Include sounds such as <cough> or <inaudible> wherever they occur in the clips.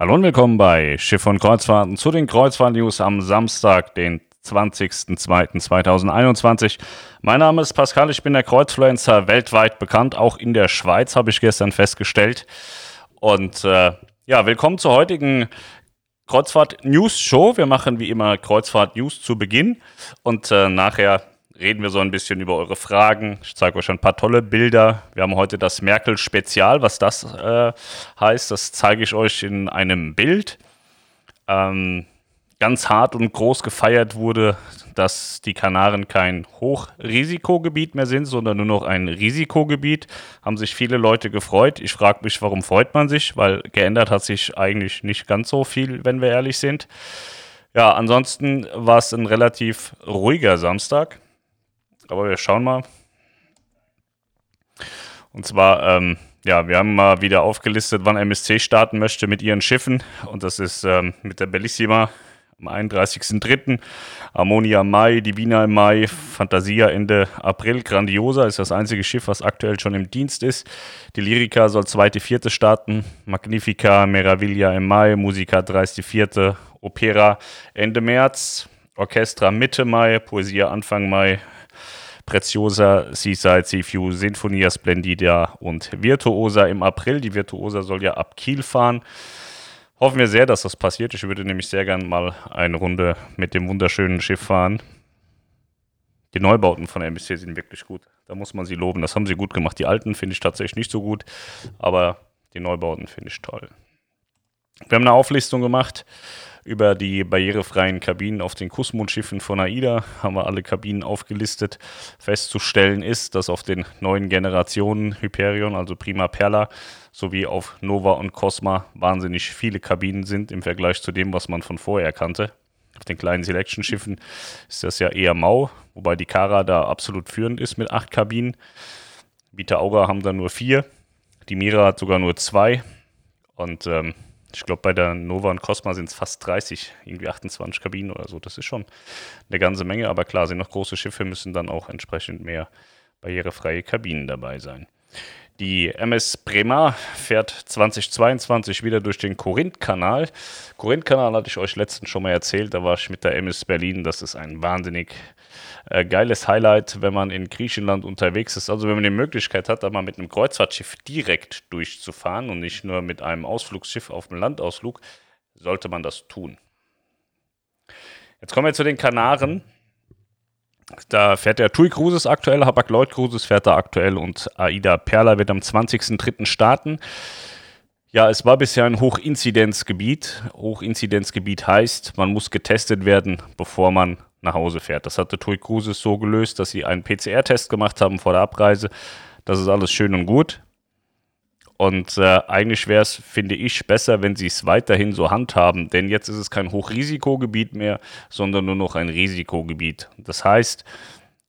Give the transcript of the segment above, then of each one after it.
Hallo und willkommen bei Schiff und Kreuzfahrten zu den Kreuzfahrt-News am Samstag, den 20.02.2021. Mein Name ist Pascal, ich bin der Kreuzfluencer, weltweit bekannt, auch in der Schweiz habe ich gestern festgestellt. Und äh, ja, willkommen zur heutigen Kreuzfahrt-News-Show. Wir machen wie immer Kreuzfahrt-News zu Beginn und äh, nachher reden wir so ein bisschen über eure Fragen. Ich zeige euch ein paar tolle Bilder. Wir haben heute das Merkel-Spezial. Was das äh, heißt, das zeige ich euch in einem Bild. Ähm, ganz hart und groß gefeiert wurde, dass die Kanaren kein Hochrisikogebiet mehr sind, sondern nur noch ein Risikogebiet. Haben sich viele Leute gefreut. Ich frage mich, warum freut man sich? Weil geändert hat sich eigentlich nicht ganz so viel, wenn wir ehrlich sind. Ja, ansonsten war es ein relativ ruhiger Samstag. Aber wir schauen mal. Und zwar, ähm, ja, wir haben mal wieder aufgelistet, wann MSC starten möchte mit ihren Schiffen. Und das ist ähm, mit der Bellissima am 31.03., Ammonia im Mai, Divina im Mai, Fantasia Ende April, Grandiosa ist das einzige Schiff, was aktuell schon im Dienst ist. Die Lyrica soll zweite, vierte starten, Magnifica, Meraviglia im Mai, Musica 30, Opera Ende März, Orchestra Mitte Mai, Poesia Anfang Mai, Preziosa, Seaside, Seaview, Sinfonia Splendida und Virtuosa im April. Die Virtuosa soll ja ab Kiel fahren. Hoffen wir sehr, dass das passiert. Ich würde nämlich sehr gern mal eine Runde mit dem wunderschönen Schiff fahren. Die Neubauten von MSC sind wirklich gut. Da muss man sie loben. Das haben sie gut gemacht. Die alten finde ich tatsächlich nicht so gut, aber die Neubauten finde ich toll. Wir haben eine Auflistung gemacht über die barrierefreien Kabinen auf den Kussmundschiffen von AIDA. Haben wir alle Kabinen aufgelistet. Festzustellen ist, dass auf den neuen Generationen Hyperion, also Prima Perla, sowie auf Nova und Cosma wahnsinnig viele Kabinen sind im Vergleich zu dem, was man von vorher kannte. Auf den kleinen Selection-Schiffen ist das ja eher mau, wobei die Kara da absolut führend ist mit acht Kabinen. Vita Aura haben da nur vier. Die Mira hat sogar nur zwei. Und ähm, ich glaube, bei der Nova und Cosma sind es fast 30, irgendwie 28 Kabinen oder so. Das ist schon eine ganze Menge, aber klar, sind noch große Schiffe, müssen dann auch entsprechend mehr barrierefreie Kabinen dabei sein. Die MS Bremer fährt 2022 wieder durch den Korinth-Kanal. Korinth-Kanal hatte ich euch letztens schon mal erzählt, da war ich mit der MS Berlin. Das ist ein wahnsinnig äh, geiles Highlight, wenn man in Griechenland unterwegs ist. Also wenn man die Möglichkeit hat, da mal mit einem Kreuzfahrtschiff direkt durchzufahren und nicht nur mit einem Ausflugsschiff auf dem Landausflug, sollte man das tun. Jetzt kommen wir zu den Kanaren. Da fährt der TUI Cruises aktuell, Hapag-Lloyd Cruises fährt da aktuell und AIDA Perla wird am 20.03. starten. Ja, es war bisher ein Hochinzidenzgebiet. Hochinzidenzgebiet heißt, man muss getestet werden, bevor man nach Hause fährt. Das hatte TUI Cruises so gelöst, dass sie einen PCR-Test gemacht haben vor der Abreise. Das ist alles schön und gut. Und äh, eigentlich wäre es, finde ich, besser, wenn sie es weiterhin so handhaben, denn jetzt ist es kein Hochrisikogebiet mehr, sondern nur noch ein Risikogebiet. Das heißt,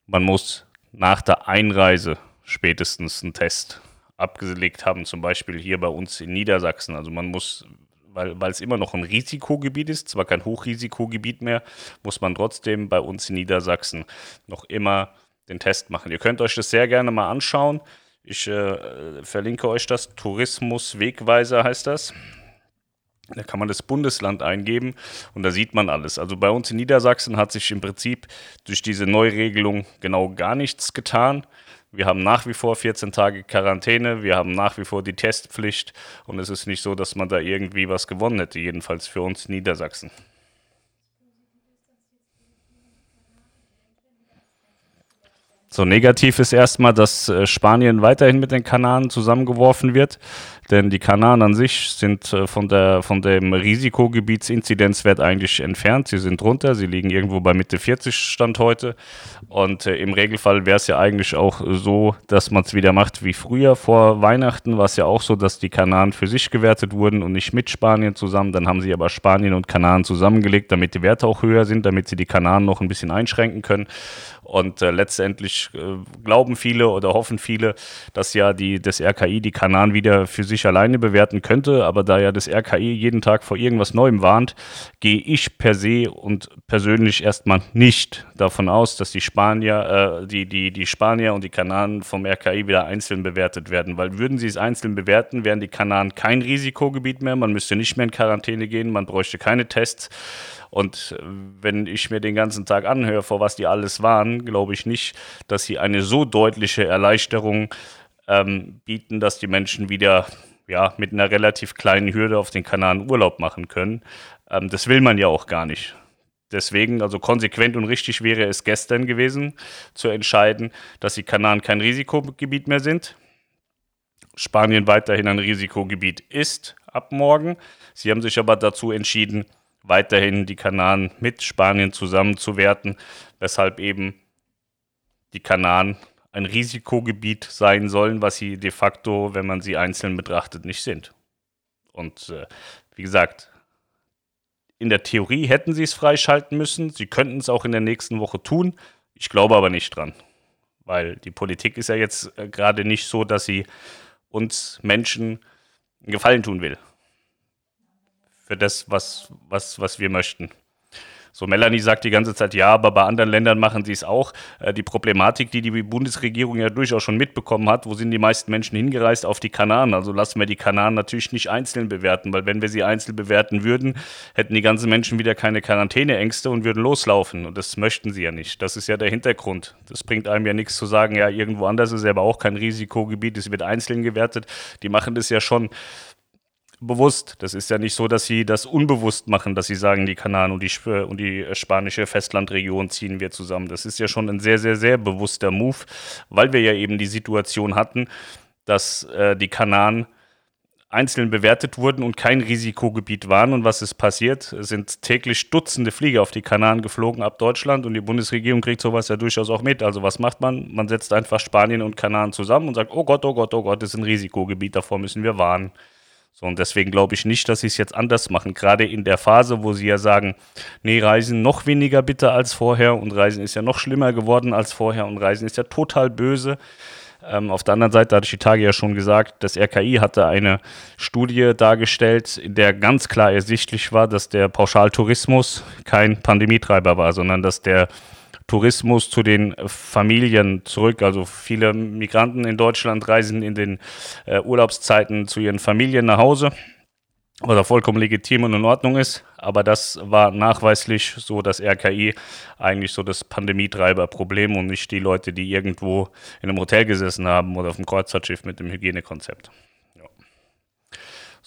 man muss nach der Einreise spätestens einen Test abgelegt haben, zum Beispiel hier bei uns in Niedersachsen. Also man muss, weil, weil es immer noch ein Risikogebiet ist, zwar kein Hochrisikogebiet mehr, muss man trotzdem bei uns in Niedersachsen noch immer den Test machen. Ihr könnt euch das sehr gerne mal anschauen. Ich äh, verlinke euch das. Tourismus Wegweiser heißt das. Da kann man das Bundesland eingeben und da sieht man alles. Also bei uns in Niedersachsen hat sich im Prinzip durch diese Neuregelung genau gar nichts getan. Wir haben nach wie vor 14 Tage Quarantäne, wir haben nach wie vor die Testpflicht und es ist nicht so, dass man da irgendwie was gewonnen hätte, jedenfalls für uns in Niedersachsen. So negativ ist erstmal, dass äh, Spanien weiterhin mit den Kanaren zusammengeworfen wird, denn die Kanaren an sich sind äh, von, der, von dem Risikogebietsinzidenzwert eigentlich entfernt. Sie sind runter, sie liegen irgendwo bei Mitte 40 Stand heute und äh, im Regelfall wäre es ja eigentlich auch so, dass man es wieder macht wie früher vor Weihnachten, war es ja auch so, dass die Kanaren für sich gewertet wurden und nicht mit Spanien zusammen. Dann haben sie aber Spanien und Kanaren zusammengelegt, damit die Werte auch höher sind, damit sie die Kanaren noch ein bisschen einschränken können. Und äh, letztendlich äh, glauben viele oder hoffen viele, dass ja die, das RKI die Kanaren wieder für sich alleine bewerten könnte. Aber da ja das RKI jeden Tag vor irgendwas Neuem warnt, gehe ich per se und persönlich erstmal nicht davon aus, dass die Spanier, äh, die, die, die Spanier und die Kanaren vom RKI wieder einzeln bewertet werden. Weil würden sie es einzeln bewerten, wären die Kanaren kein Risikogebiet mehr. Man müsste nicht mehr in Quarantäne gehen, man bräuchte keine Tests. Und äh, wenn ich mir den ganzen Tag anhöre, vor was die alles waren, glaube ich nicht, dass sie eine so deutliche Erleichterung ähm, bieten, dass die Menschen wieder ja, mit einer relativ kleinen Hürde auf den Kanaren Urlaub machen können. Ähm, das will man ja auch gar nicht. Deswegen, also konsequent und richtig wäre es gestern gewesen, zu entscheiden, dass die Kanaren kein Risikogebiet mehr sind. Spanien weiterhin ein Risikogebiet ist ab morgen. Sie haben sich aber dazu entschieden, weiterhin die Kanaren mit Spanien zusammenzuwerten, weshalb eben die Kanaren ein Risikogebiet sein sollen, was sie de facto, wenn man sie einzeln betrachtet, nicht sind. Und äh, wie gesagt, in der Theorie hätten sie es freischalten müssen. Sie könnten es auch in der nächsten Woche tun. Ich glaube aber nicht dran. Weil die Politik ist ja jetzt äh, gerade nicht so, dass sie uns Menschen einen Gefallen tun will. Für das, was, was, was wir möchten. So, Melanie sagt die ganze Zeit, ja, aber bei anderen Ländern machen sie es auch. Äh, die Problematik, die die Bundesregierung ja durchaus schon mitbekommen hat, wo sind die meisten Menschen hingereist? Auf die Kanaren. Also lassen wir die Kanaren natürlich nicht einzeln bewerten, weil wenn wir sie einzeln bewerten würden, hätten die ganzen Menschen wieder keine Quarantäneängste und würden loslaufen. Und das möchten sie ja nicht. Das ist ja der Hintergrund. Das bringt einem ja nichts zu sagen, ja, irgendwo anders ist aber auch kein Risikogebiet, es wird einzeln gewertet. Die machen das ja schon bewusst. Das ist ja nicht so, dass sie das unbewusst machen, dass sie sagen, die Kanaren und die, und die spanische Festlandregion ziehen wir zusammen. Das ist ja schon ein sehr, sehr, sehr bewusster Move, weil wir ja eben die Situation hatten, dass äh, die Kanaren einzeln bewertet wurden und kein Risikogebiet waren. Und was ist passiert? Es sind täglich Dutzende Flieger auf die Kanaren geflogen ab Deutschland und die Bundesregierung kriegt sowas ja durchaus auch mit. Also was macht man? Man setzt einfach Spanien und Kanaren zusammen und sagt, oh Gott, oh Gott, oh Gott, das ist ein Risikogebiet, davor müssen wir warnen. So, und deswegen glaube ich nicht, dass sie es jetzt anders machen. Gerade in der Phase, wo sie ja sagen, nee, Reisen noch weniger bitter als vorher und Reisen ist ja noch schlimmer geworden als vorher und Reisen ist ja total böse. Ähm, auf der anderen Seite hatte ich die Tage ja schon gesagt, das RKI hatte eine Studie dargestellt, in der ganz klar ersichtlich war, dass der Pauschaltourismus kein Pandemietreiber war, sondern dass der Tourismus zu den Familien zurück. Also viele Migranten in Deutschland reisen in den äh, Urlaubszeiten zu ihren Familien nach Hause, was auch vollkommen legitim und in Ordnung ist. Aber das war nachweislich so das RKI eigentlich so das Pandemietreiberproblem und nicht die Leute, die irgendwo in einem Hotel gesessen haben oder auf dem Kreuzfahrtschiff mit dem Hygienekonzept.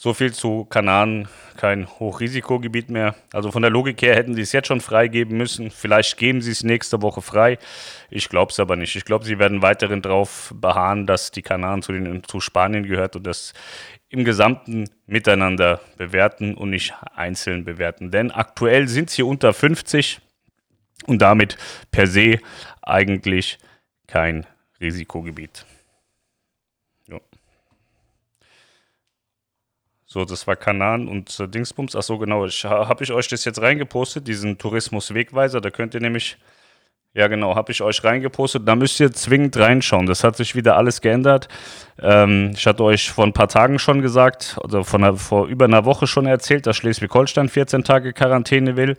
So viel zu Kanaren, kein Hochrisikogebiet mehr. Also von der Logik her hätten sie es jetzt schon freigeben müssen. Vielleicht geben sie es nächste Woche frei. Ich glaube es aber nicht. Ich glaube, sie werden weiterhin darauf beharren, dass die Kanaren zu, den, zu Spanien gehört und das im Gesamten miteinander bewerten und nicht einzeln bewerten. Denn aktuell sind sie unter 50 und damit per se eigentlich kein Risikogebiet. So, das war Kanan und äh, Dingsbums. Ach so, genau. Habe ich euch das jetzt reingepostet, diesen Tourismus-Wegweiser. Da könnt ihr nämlich, ja genau, habe ich euch reingepostet. Da müsst ihr zwingend reinschauen. Das hat sich wieder alles geändert. Ähm, ich hatte euch vor ein paar Tagen schon gesagt, oder von vor über einer Woche schon erzählt, dass Schleswig-Holstein 14 Tage Quarantäne will.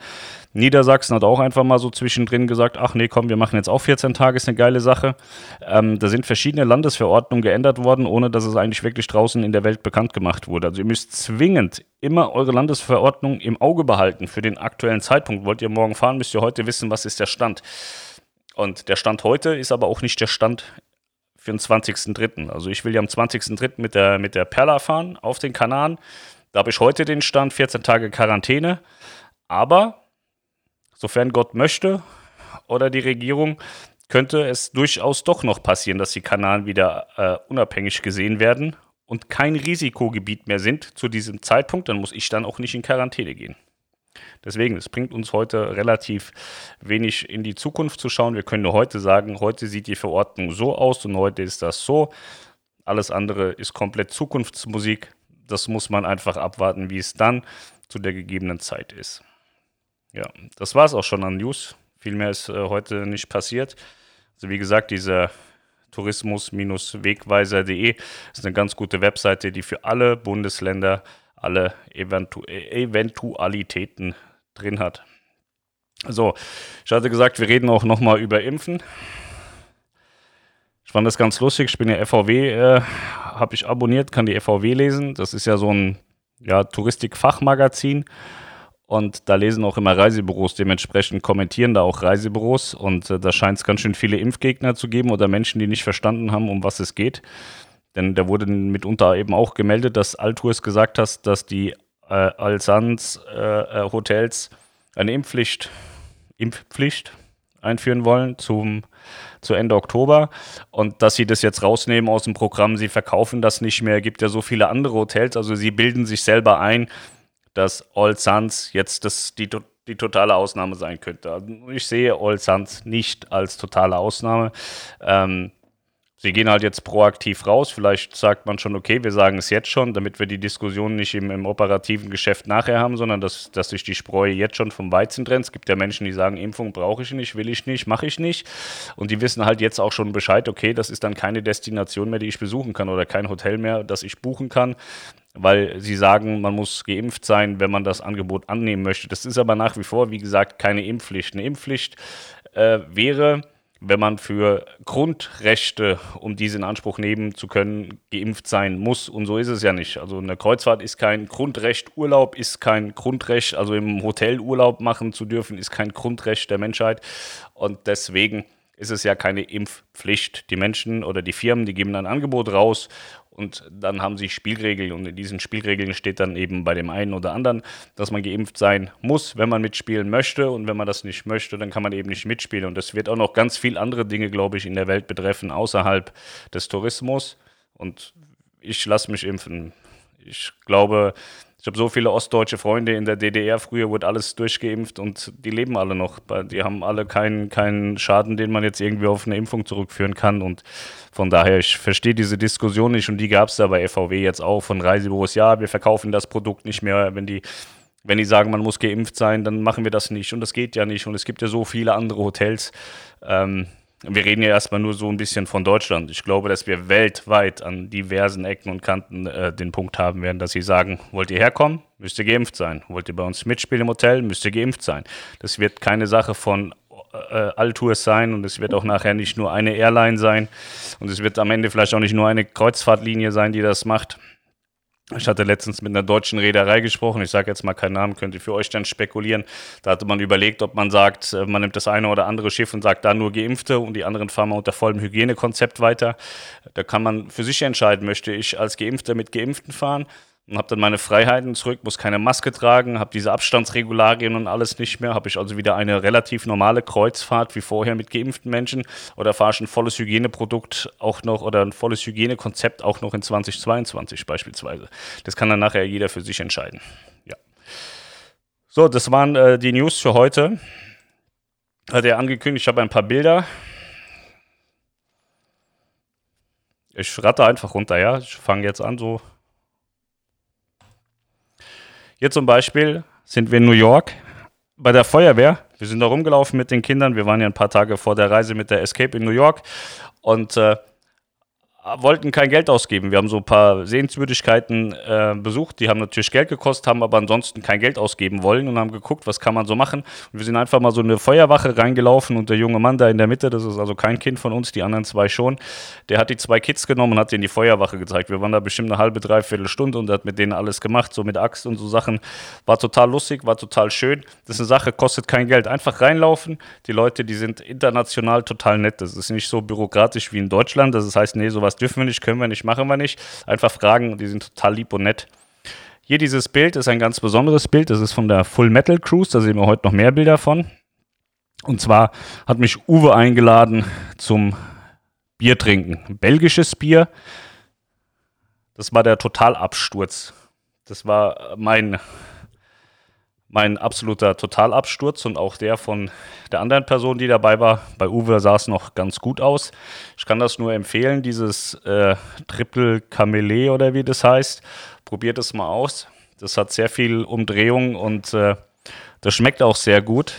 Niedersachsen hat auch einfach mal so zwischendrin gesagt, ach nee, komm, wir machen jetzt auch 14 Tage, ist eine geile Sache. Ähm, da sind verschiedene Landesverordnungen geändert worden, ohne dass es eigentlich wirklich draußen in der Welt bekannt gemacht wurde. Also ihr müsst zwingend immer eure Landesverordnung im Auge behalten für den aktuellen Zeitpunkt. Wollt ihr morgen fahren, müsst ihr heute wissen, was ist der Stand. Und der Stand heute ist aber auch nicht der Stand für den 20.03. Also ich will ja am 20.03. mit der, mit der Perla fahren auf den Kanaren. Da habe ich heute den Stand, 14 Tage Quarantäne. Aber sofern Gott möchte oder die Regierung, könnte es durchaus doch noch passieren, dass die Kanaren wieder äh, unabhängig gesehen werden und kein Risikogebiet mehr sind zu diesem Zeitpunkt, dann muss ich dann auch nicht in Quarantäne gehen. Deswegen, es bringt uns heute relativ wenig in die Zukunft zu schauen. Wir können nur heute sagen, heute sieht die Verordnung so aus und heute ist das so. Alles andere ist komplett Zukunftsmusik. Das muss man einfach abwarten, wie es dann zu der gegebenen Zeit ist. Ja, das war es auch schon an News. Viel mehr ist äh, heute nicht passiert. Also wie gesagt, dieser tourismus-wegweiser.de ist eine ganz gute Webseite, die für alle Bundesländer alle Eventu Eventualitäten drin hat. So, ich hatte gesagt, wir reden auch nochmal über Impfen. Ich fand das ganz lustig. Ich bin ja FVW, äh, habe ich abonniert, kann die FVW lesen. Das ist ja so ein ja, Touristik-Fachmagazin. Und da lesen auch immer Reisebüros, dementsprechend kommentieren da auch Reisebüros. Und äh, da scheint es ganz schön viele Impfgegner zu geben oder Menschen, die nicht verstanden haben, um was es geht. Denn da wurde mitunter eben auch gemeldet, dass Altours gesagt hat, dass die äh, Alsans äh, äh Hotels eine Impfpflicht Impfpflicht einführen wollen zum, zu Ende Oktober und dass sie das jetzt rausnehmen aus dem Programm, sie verkaufen das nicht mehr, gibt ja so viele andere Hotels, also sie bilden sich selber ein, dass All Suns jetzt das, die, die totale Ausnahme sein könnte. Also ich sehe All Suns nicht als totale Ausnahme. Ähm, Sie gehen halt jetzt proaktiv raus. Vielleicht sagt man schon, okay, wir sagen es jetzt schon, damit wir die Diskussion nicht im, im operativen Geschäft nachher haben, sondern dass, dass sich die Spreu jetzt schon vom Weizen trennt. Es gibt ja Menschen, die sagen, Impfung brauche ich nicht, will ich nicht, mache ich nicht. Und die wissen halt jetzt auch schon Bescheid, okay, das ist dann keine Destination mehr, die ich besuchen kann oder kein Hotel mehr, das ich buchen kann weil sie sagen, man muss geimpft sein, wenn man das Angebot annehmen möchte. Das ist aber nach wie vor, wie gesagt, keine Impfpflicht. Eine Impfpflicht äh, wäre, wenn man für Grundrechte, um diese in Anspruch nehmen zu können, geimpft sein muss. Und so ist es ja nicht. Also eine Kreuzfahrt ist kein Grundrecht, Urlaub ist kein Grundrecht, also im Hotel Urlaub machen zu dürfen, ist kein Grundrecht der Menschheit. Und deswegen ist es ja keine Impfpflicht. Die Menschen oder die Firmen, die geben ein Angebot raus und dann haben sie Spielregeln und in diesen Spielregeln steht dann eben bei dem einen oder anderen, dass man geimpft sein muss, wenn man mitspielen möchte. Und wenn man das nicht möchte, dann kann man eben nicht mitspielen. Und das wird auch noch ganz viele andere Dinge, glaube ich, in der Welt betreffen, außerhalb des Tourismus. Und ich lasse mich impfen. Ich glaube, ich habe so viele ostdeutsche Freunde in der DDR. Früher wurde alles durchgeimpft und die leben alle noch. Die haben alle keinen, keinen Schaden, den man jetzt irgendwie auf eine Impfung zurückführen kann. Und von daher, ich verstehe diese Diskussion nicht und die gab es da bei FVW jetzt auch von Reisebüros. Ja, wir verkaufen das Produkt nicht mehr, wenn die wenn die sagen, man muss geimpft sein, dann machen wir das nicht. Und das geht ja nicht. Und es gibt ja so viele andere Hotels. Ähm, wir reden ja erstmal nur so ein bisschen von Deutschland. Ich glaube, dass wir weltweit an diversen Ecken und Kanten äh, den Punkt haben werden, dass sie sagen, wollt ihr herkommen, müsst ihr geimpft sein. Wollt ihr bei uns mitspielen im Hotel, müsst ihr geimpft sein. Das wird keine Sache von äh, Alltours sein und es wird auch nachher nicht nur eine Airline sein und es wird am Ende vielleicht auch nicht nur eine Kreuzfahrtlinie sein, die das macht. Ich hatte letztens mit einer deutschen Reederei gesprochen. Ich sage jetzt mal keinen Namen, könnt ihr für euch dann spekulieren. Da hatte man überlegt, ob man sagt, äh, man nimmt das eine oder andere Schiff und sagt da nur Geimpfte und die anderen fahren wir unter vollem Hygienekonzept weiter. Da kann man für sich entscheiden, möchte ich als Geimpfter mit Geimpften fahren und habe dann meine Freiheiten zurück, muss keine Maske tragen, habe diese Abstandsregularien und alles nicht mehr, habe ich also wieder eine relativ normale Kreuzfahrt wie vorher mit geimpften Menschen oder fahre ich ein volles Hygieneprodukt auch noch oder ein volles Hygienekonzept auch noch in 2022 beispielsweise. Das kann dann nachher jeder für sich entscheiden. Ja. So, das waren äh, die News für heute. Hat er angekündigt, ich habe ein paar Bilder. Ich ratte einfach runter, ja. Ich fange jetzt an, so hier zum Beispiel sind wir in New York bei der Feuerwehr. Wir sind da rumgelaufen mit den Kindern. Wir waren ja ein paar Tage vor der Reise mit der Escape in New York. Und äh, wollten kein Geld ausgeben. Wir haben so ein paar Sehenswürdigkeiten äh, besucht, die haben natürlich Geld gekostet, haben aber ansonsten kein Geld ausgeben wollen und haben geguckt, was kann man so machen. Und wir sind einfach mal so eine Feuerwache reingelaufen und der junge Mann da in der Mitte, das ist also kein Kind von uns, die anderen zwei schon, der hat die zwei Kids genommen und hat denen die Feuerwache gezeigt. Wir waren da bestimmt eine halbe, dreiviertel Stunde und hat mit denen alles gemacht, so mit Axt und so Sachen. War total lustig, war total schön. Das ist eine Sache, kostet kein Geld. Einfach reinlaufen. Die Leute, die sind international total nett. Das ist nicht so bürokratisch wie in Deutschland. Das heißt, nee, sowas das dürfen wir nicht, können wir nicht, machen wir nicht. Einfach fragen, die sind total lieb und nett. Hier dieses Bild ist ein ganz besonderes Bild. Das ist von der Full Metal Cruise. Da sehen wir heute noch mehr Bilder von. Und zwar hat mich Uwe eingeladen zum Bier trinken. Belgisches Bier. Das war der Totalabsturz. Das war mein mein absoluter Totalabsturz und auch der von der anderen Person, die dabei war. Bei Uwe sah es noch ganz gut aus. Ich kann das nur empfehlen, dieses äh, Triple Camelee oder wie das heißt. Probiert es mal aus. Das hat sehr viel Umdrehung und äh, das schmeckt auch sehr gut.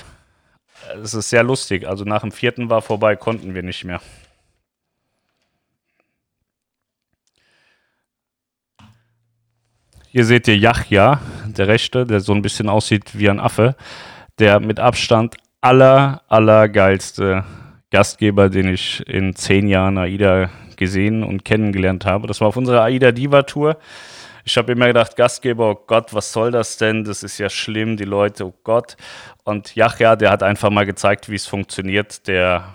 Es ist sehr lustig. Also nach dem vierten war vorbei, konnten wir nicht mehr. Hier seht ihr Yachja, der Rechte, der so ein bisschen aussieht wie ein Affe, der mit Abstand aller, allergeilste Gastgeber, den ich in zehn Jahren AIDA gesehen und kennengelernt habe. Das war auf unserer AIDA Diva Tour. Ich habe immer gedacht, Gastgeber, oh Gott, was soll das denn? Das ist ja schlimm, die Leute, oh Gott. Und Yachja, der hat einfach mal gezeigt, wie es funktioniert. Der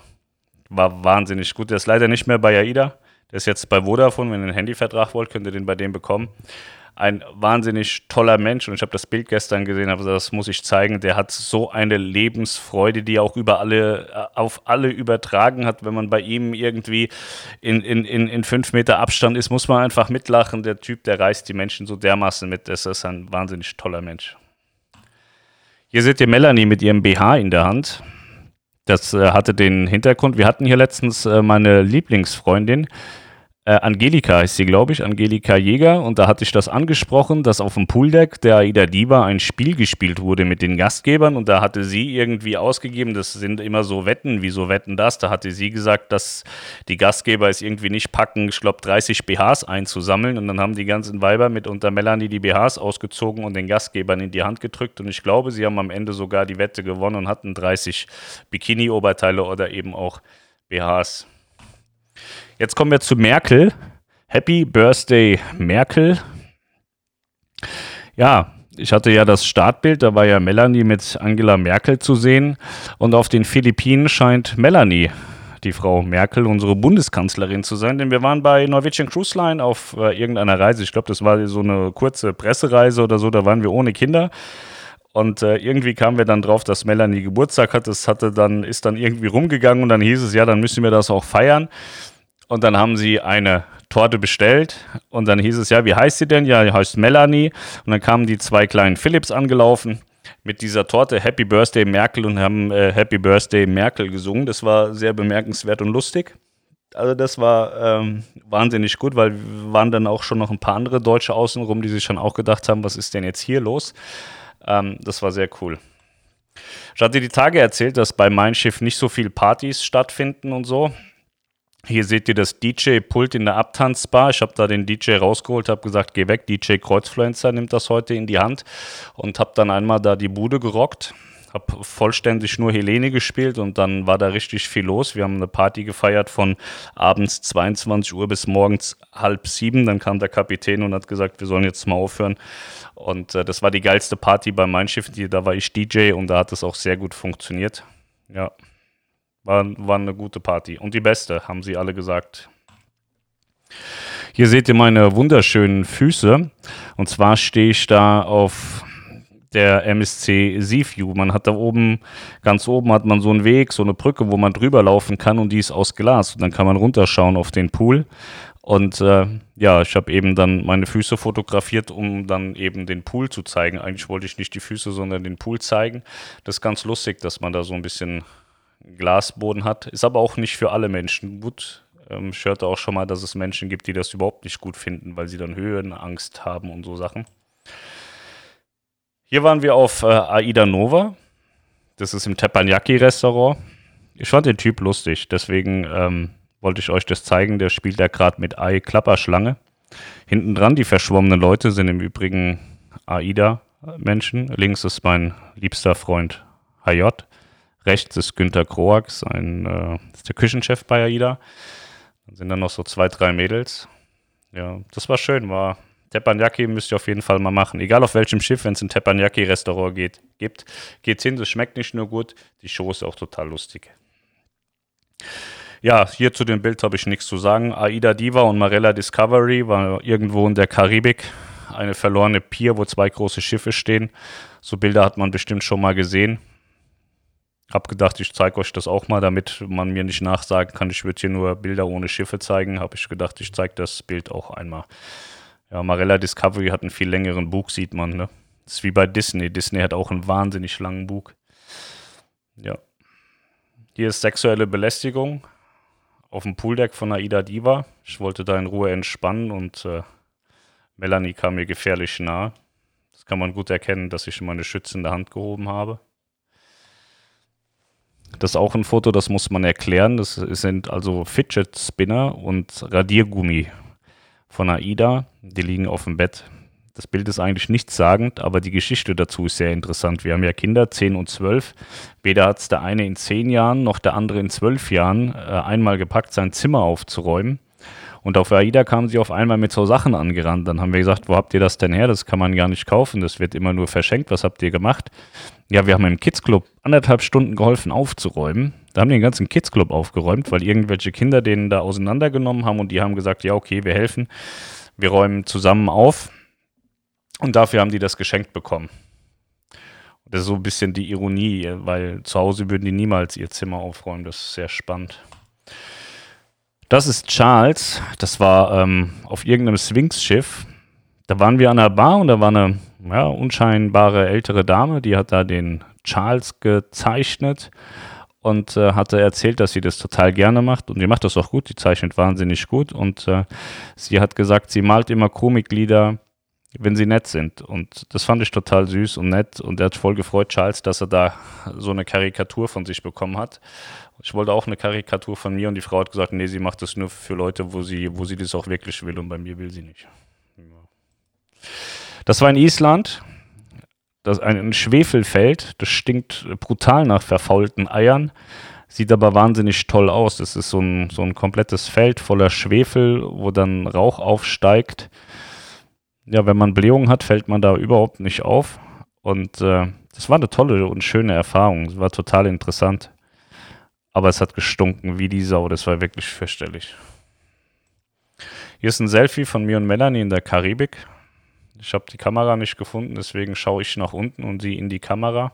war wahnsinnig gut. Der ist leider nicht mehr bei AIDA. Der ist jetzt bei Vodafone. Wenn ihr einen Handyvertrag wollt, könnt ihr den bei dem bekommen ein wahnsinnig toller Mensch und ich habe das Bild gestern gesehen, aber das muss ich zeigen. Der hat so eine Lebensfreude, die er auch über alle, äh, auf alle übertragen hat. Wenn man bei ihm irgendwie in, in, in, in fünf Meter Abstand ist, muss man einfach mitlachen. Der Typ, der reißt die Menschen so dermaßen mit. Das ist ein wahnsinnig toller Mensch. Hier seht ihr Melanie mit ihrem BH in der Hand. Das äh, hatte den Hintergrund. Wir hatten hier letztens äh, meine Lieblingsfreundin, äh, Angelika heißt sie, glaube ich, Angelika Jäger. Und da hatte ich das angesprochen, dass auf dem Pooldeck der Aida Diva ein Spiel gespielt wurde mit den Gastgebern. Und da hatte sie irgendwie ausgegeben, das sind immer so Wetten, wieso wetten das? Da hatte sie gesagt, dass die Gastgeber es irgendwie nicht packen, ich glaube, 30 BHs einzusammeln. Und dann haben die ganzen Weiber mit unter Melanie die BHs ausgezogen und den Gastgebern in die Hand gedrückt. Und ich glaube, sie haben am Ende sogar die Wette gewonnen und hatten 30 Bikini-Oberteile oder eben auch BHs. Jetzt kommen wir zu Merkel. Happy Birthday, Merkel. Ja, ich hatte ja das Startbild, da war ja Melanie mit Angela Merkel zu sehen. Und auf den Philippinen scheint Melanie, die Frau Merkel, unsere Bundeskanzlerin zu sein. Denn wir waren bei Norwegian Cruise Line auf äh, irgendeiner Reise. Ich glaube, das war so eine kurze Pressereise oder so. Da waren wir ohne Kinder. Und äh, irgendwie kamen wir dann drauf, dass Melanie Geburtstag hat. Das hatte dann, ist dann irgendwie rumgegangen und dann hieß es, ja, dann müssen wir das auch feiern. Und dann haben sie eine Torte bestellt und dann hieß es, ja, wie heißt sie denn? Ja, die heißt Melanie. Und dann kamen die zwei kleinen Philips angelaufen mit dieser Torte Happy Birthday Merkel und haben äh, Happy Birthday Merkel gesungen. Das war sehr bemerkenswert und lustig. Also das war ähm, wahnsinnig gut, weil waren dann auch schon noch ein paar andere Deutsche außenrum, die sich schon auch gedacht haben, was ist denn jetzt hier los? Ähm, das war sehr cool. Ich hatte die Tage erzählt, dass bei Mein Schiff nicht so viele Partys stattfinden und so. Hier seht ihr das DJ-Pult in der Abtanzbar. Ich habe da den DJ rausgeholt, habe gesagt, geh weg. DJ Kreuzfluencer nimmt das heute in die Hand und habe dann einmal da die Bude gerockt. Habe vollständig nur Helene gespielt und dann war da richtig viel los. Wir haben eine Party gefeiert von abends 22 Uhr bis morgens halb sieben. Dann kam der Kapitän und hat gesagt, wir sollen jetzt mal aufhören. Und äh, das war die geilste Party bei Mein Schiff. Da war ich DJ und da hat es auch sehr gut funktioniert. Ja. War, war eine gute Party. Und die beste, haben sie alle gesagt. Hier seht ihr meine wunderschönen Füße. Und zwar stehe ich da auf der MSC Seaview. Man hat da oben, ganz oben hat man so einen Weg, so eine Brücke, wo man drüber laufen kann und die ist aus Glas. Und dann kann man runterschauen auf den Pool. Und äh, ja, ich habe eben dann meine Füße fotografiert, um dann eben den Pool zu zeigen. Eigentlich wollte ich nicht die Füße, sondern den Pool zeigen. Das ist ganz lustig, dass man da so ein bisschen Glasboden hat. Ist aber auch nicht für alle Menschen gut. Ähm, ich hörte auch schon mal, dass es Menschen gibt, die das überhaupt nicht gut finden, weil sie dann Höhenangst haben und so Sachen. Hier waren wir auf äh, Aida Nova. Das ist im Teppanyaki-Restaurant. Ich fand den Typ lustig, deswegen ähm, wollte ich euch das zeigen. Der spielt da gerade mit Ei Klapperschlange. Hinten dran, die verschwommenen Leute sind im Übrigen Aida-Menschen. Links ist mein liebster Freund HJ. Rechts ist Günter Kroax, ein, äh, ist der Küchenchef bei AIDA. Dann sind da noch so zwei, drei Mädels. Ja, das war schön, war Teppanyaki müsst ihr auf jeden Fall mal machen. Egal auf welchem Schiff, wenn es ein Teppanyaki-Restaurant geht, gibt, geht's hin. Das schmeckt nicht nur gut, die Show ist auch total lustig. Ja, hier zu dem Bild habe ich nichts zu sagen. Aida Diva und Marella Discovery war irgendwo in der Karibik. Eine verlorene Pier, wo zwei große Schiffe stehen. So Bilder hat man bestimmt schon mal gesehen. Hab gedacht, ich zeige euch das auch mal, damit man mir nicht nachsagen kann, ich würde hier nur Bilder ohne Schiffe zeigen. Habe ich gedacht, ich zeige das Bild auch einmal. Ja, Marella Discovery hat einen viel längeren Bug, sieht man. Ne? Das ist wie bei Disney. Disney hat auch einen wahnsinnig langen Bug. Ja. Hier ist sexuelle Belästigung auf dem Pooldeck von Aida Diva. Ich wollte da in Ruhe entspannen und äh, Melanie kam mir gefährlich nah. Das kann man gut erkennen, dass ich meine Schütze in der Hand gehoben habe. Das ist auch ein Foto, das muss man erklären. Das sind also Fidget Spinner und Radiergummi von AIDA. Die liegen auf dem Bett. Das Bild ist eigentlich nichtssagend, aber die Geschichte dazu ist sehr interessant. Wir haben ja Kinder, 10 und 12. Weder hat es der eine in 10 Jahren noch der andere in 12 Jahren äh, einmal gepackt, sein Zimmer aufzuräumen. Und auf AIDA kamen sie auf einmal mit so Sachen angerannt. Dann haben wir gesagt, wo habt ihr das denn her? Das kann man gar nicht kaufen. Das wird immer nur verschenkt. Was habt ihr gemacht? Ja, wir haben im Kids Club anderthalb Stunden geholfen aufzuräumen. Da haben die den ganzen Kids Club aufgeräumt, weil irgendwelche Kinder den da auseinandergenommen haben und die haben gesagt, ja, okay, wir helfen. Wir räumen zusammen auf. Und dafür haben die das geschenkt bekommen. Das ist so ein bisschen die Ironie, weil zu Hause würden die niemals ihr Zimmer aufräumen. Das ist sehr spannend. Das ist Charles. Das war ähm, auf irgendeinem Sphinx-Schiff. Da waren wir an der Bar und da war eine ja, unscheinbare ältere Dame, die hat da den Charles gezeichnet und äh, hatte erzählt, dass sie das total gerne macht und die macht das auch gut, die zeichnet wahnsinnig gut und äh, sie hat gesagt, sie malt immer Komiklieder wenn sie nett sind. Und das fand ich total süß und nett. Und er hat voll gefreut, Charles, dass er da so eine Karikatur von sich bekommen hat. Ich wollte auch eine Karikatur von mir und die Frau hat gesagt, nee, sie macht das nur für Leute, wo sie, wo sie das auch wirklich will und bei mir will sie nicht. Das war in Island. Das ist ein Schwefelfeld, das stinkt brutal nach verfaulten Eiern, sieht aber wahnsinnig toll aus. Das ist so ein, so ein komplettes Feld voller Schwefel, wo dann Rauch aufsteigt ja, wenn man Blähungen hat, fällt man da überhaupt nicht auf. Und äh, das war eine tolle und schöne Erfahrung. Es war total interessant. Aber es hat gestunken wie die Sau. Das war wirklich fürchterlich. Hier ist ein Selfie von mir und Melanie in der Karibik. Ich habe die Kamera nicht gefunden, deswegen schaue ich nach unten und sie in die Kamera.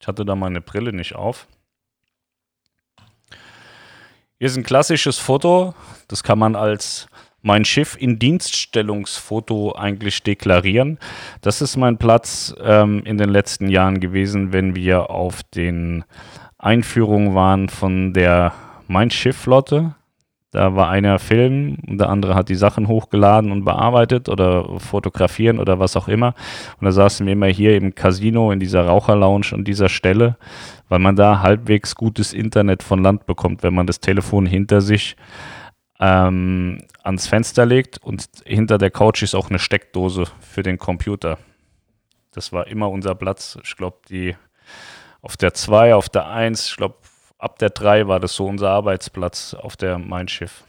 Ich hatte da meine Brille nicht auf. Hier ist ein klassisches Foto. Das kann man als mein Schiff in Dienststellungsfoto eigentlich deklarieren. Das ist mein Platz ähm, in den letzten Jahren gewesen, wenn wir auf den Einführungen waren von der Mein Schiff-Flotte. Da war einer Film und der andere hat die Sachen hochgeladen und bearbeitet oder fotografieren oder was auch immer. Und da saßen wir immer hier im Casino in dieser Raucherlounge an dieser Stelle, weil man da halbwegs gutes Internet von Land bekommt, wenn man das Telefon hinter sich ähm, ans Fenster legt und hinter der Couch ist auch eine Steckdose für den Computer. Das war immer unser Platz. Ich glaube, die auf der 2, auf der 1, ich glaube, ab der 3 war das so unser Arbeitsplatz auf der Mein Schiff.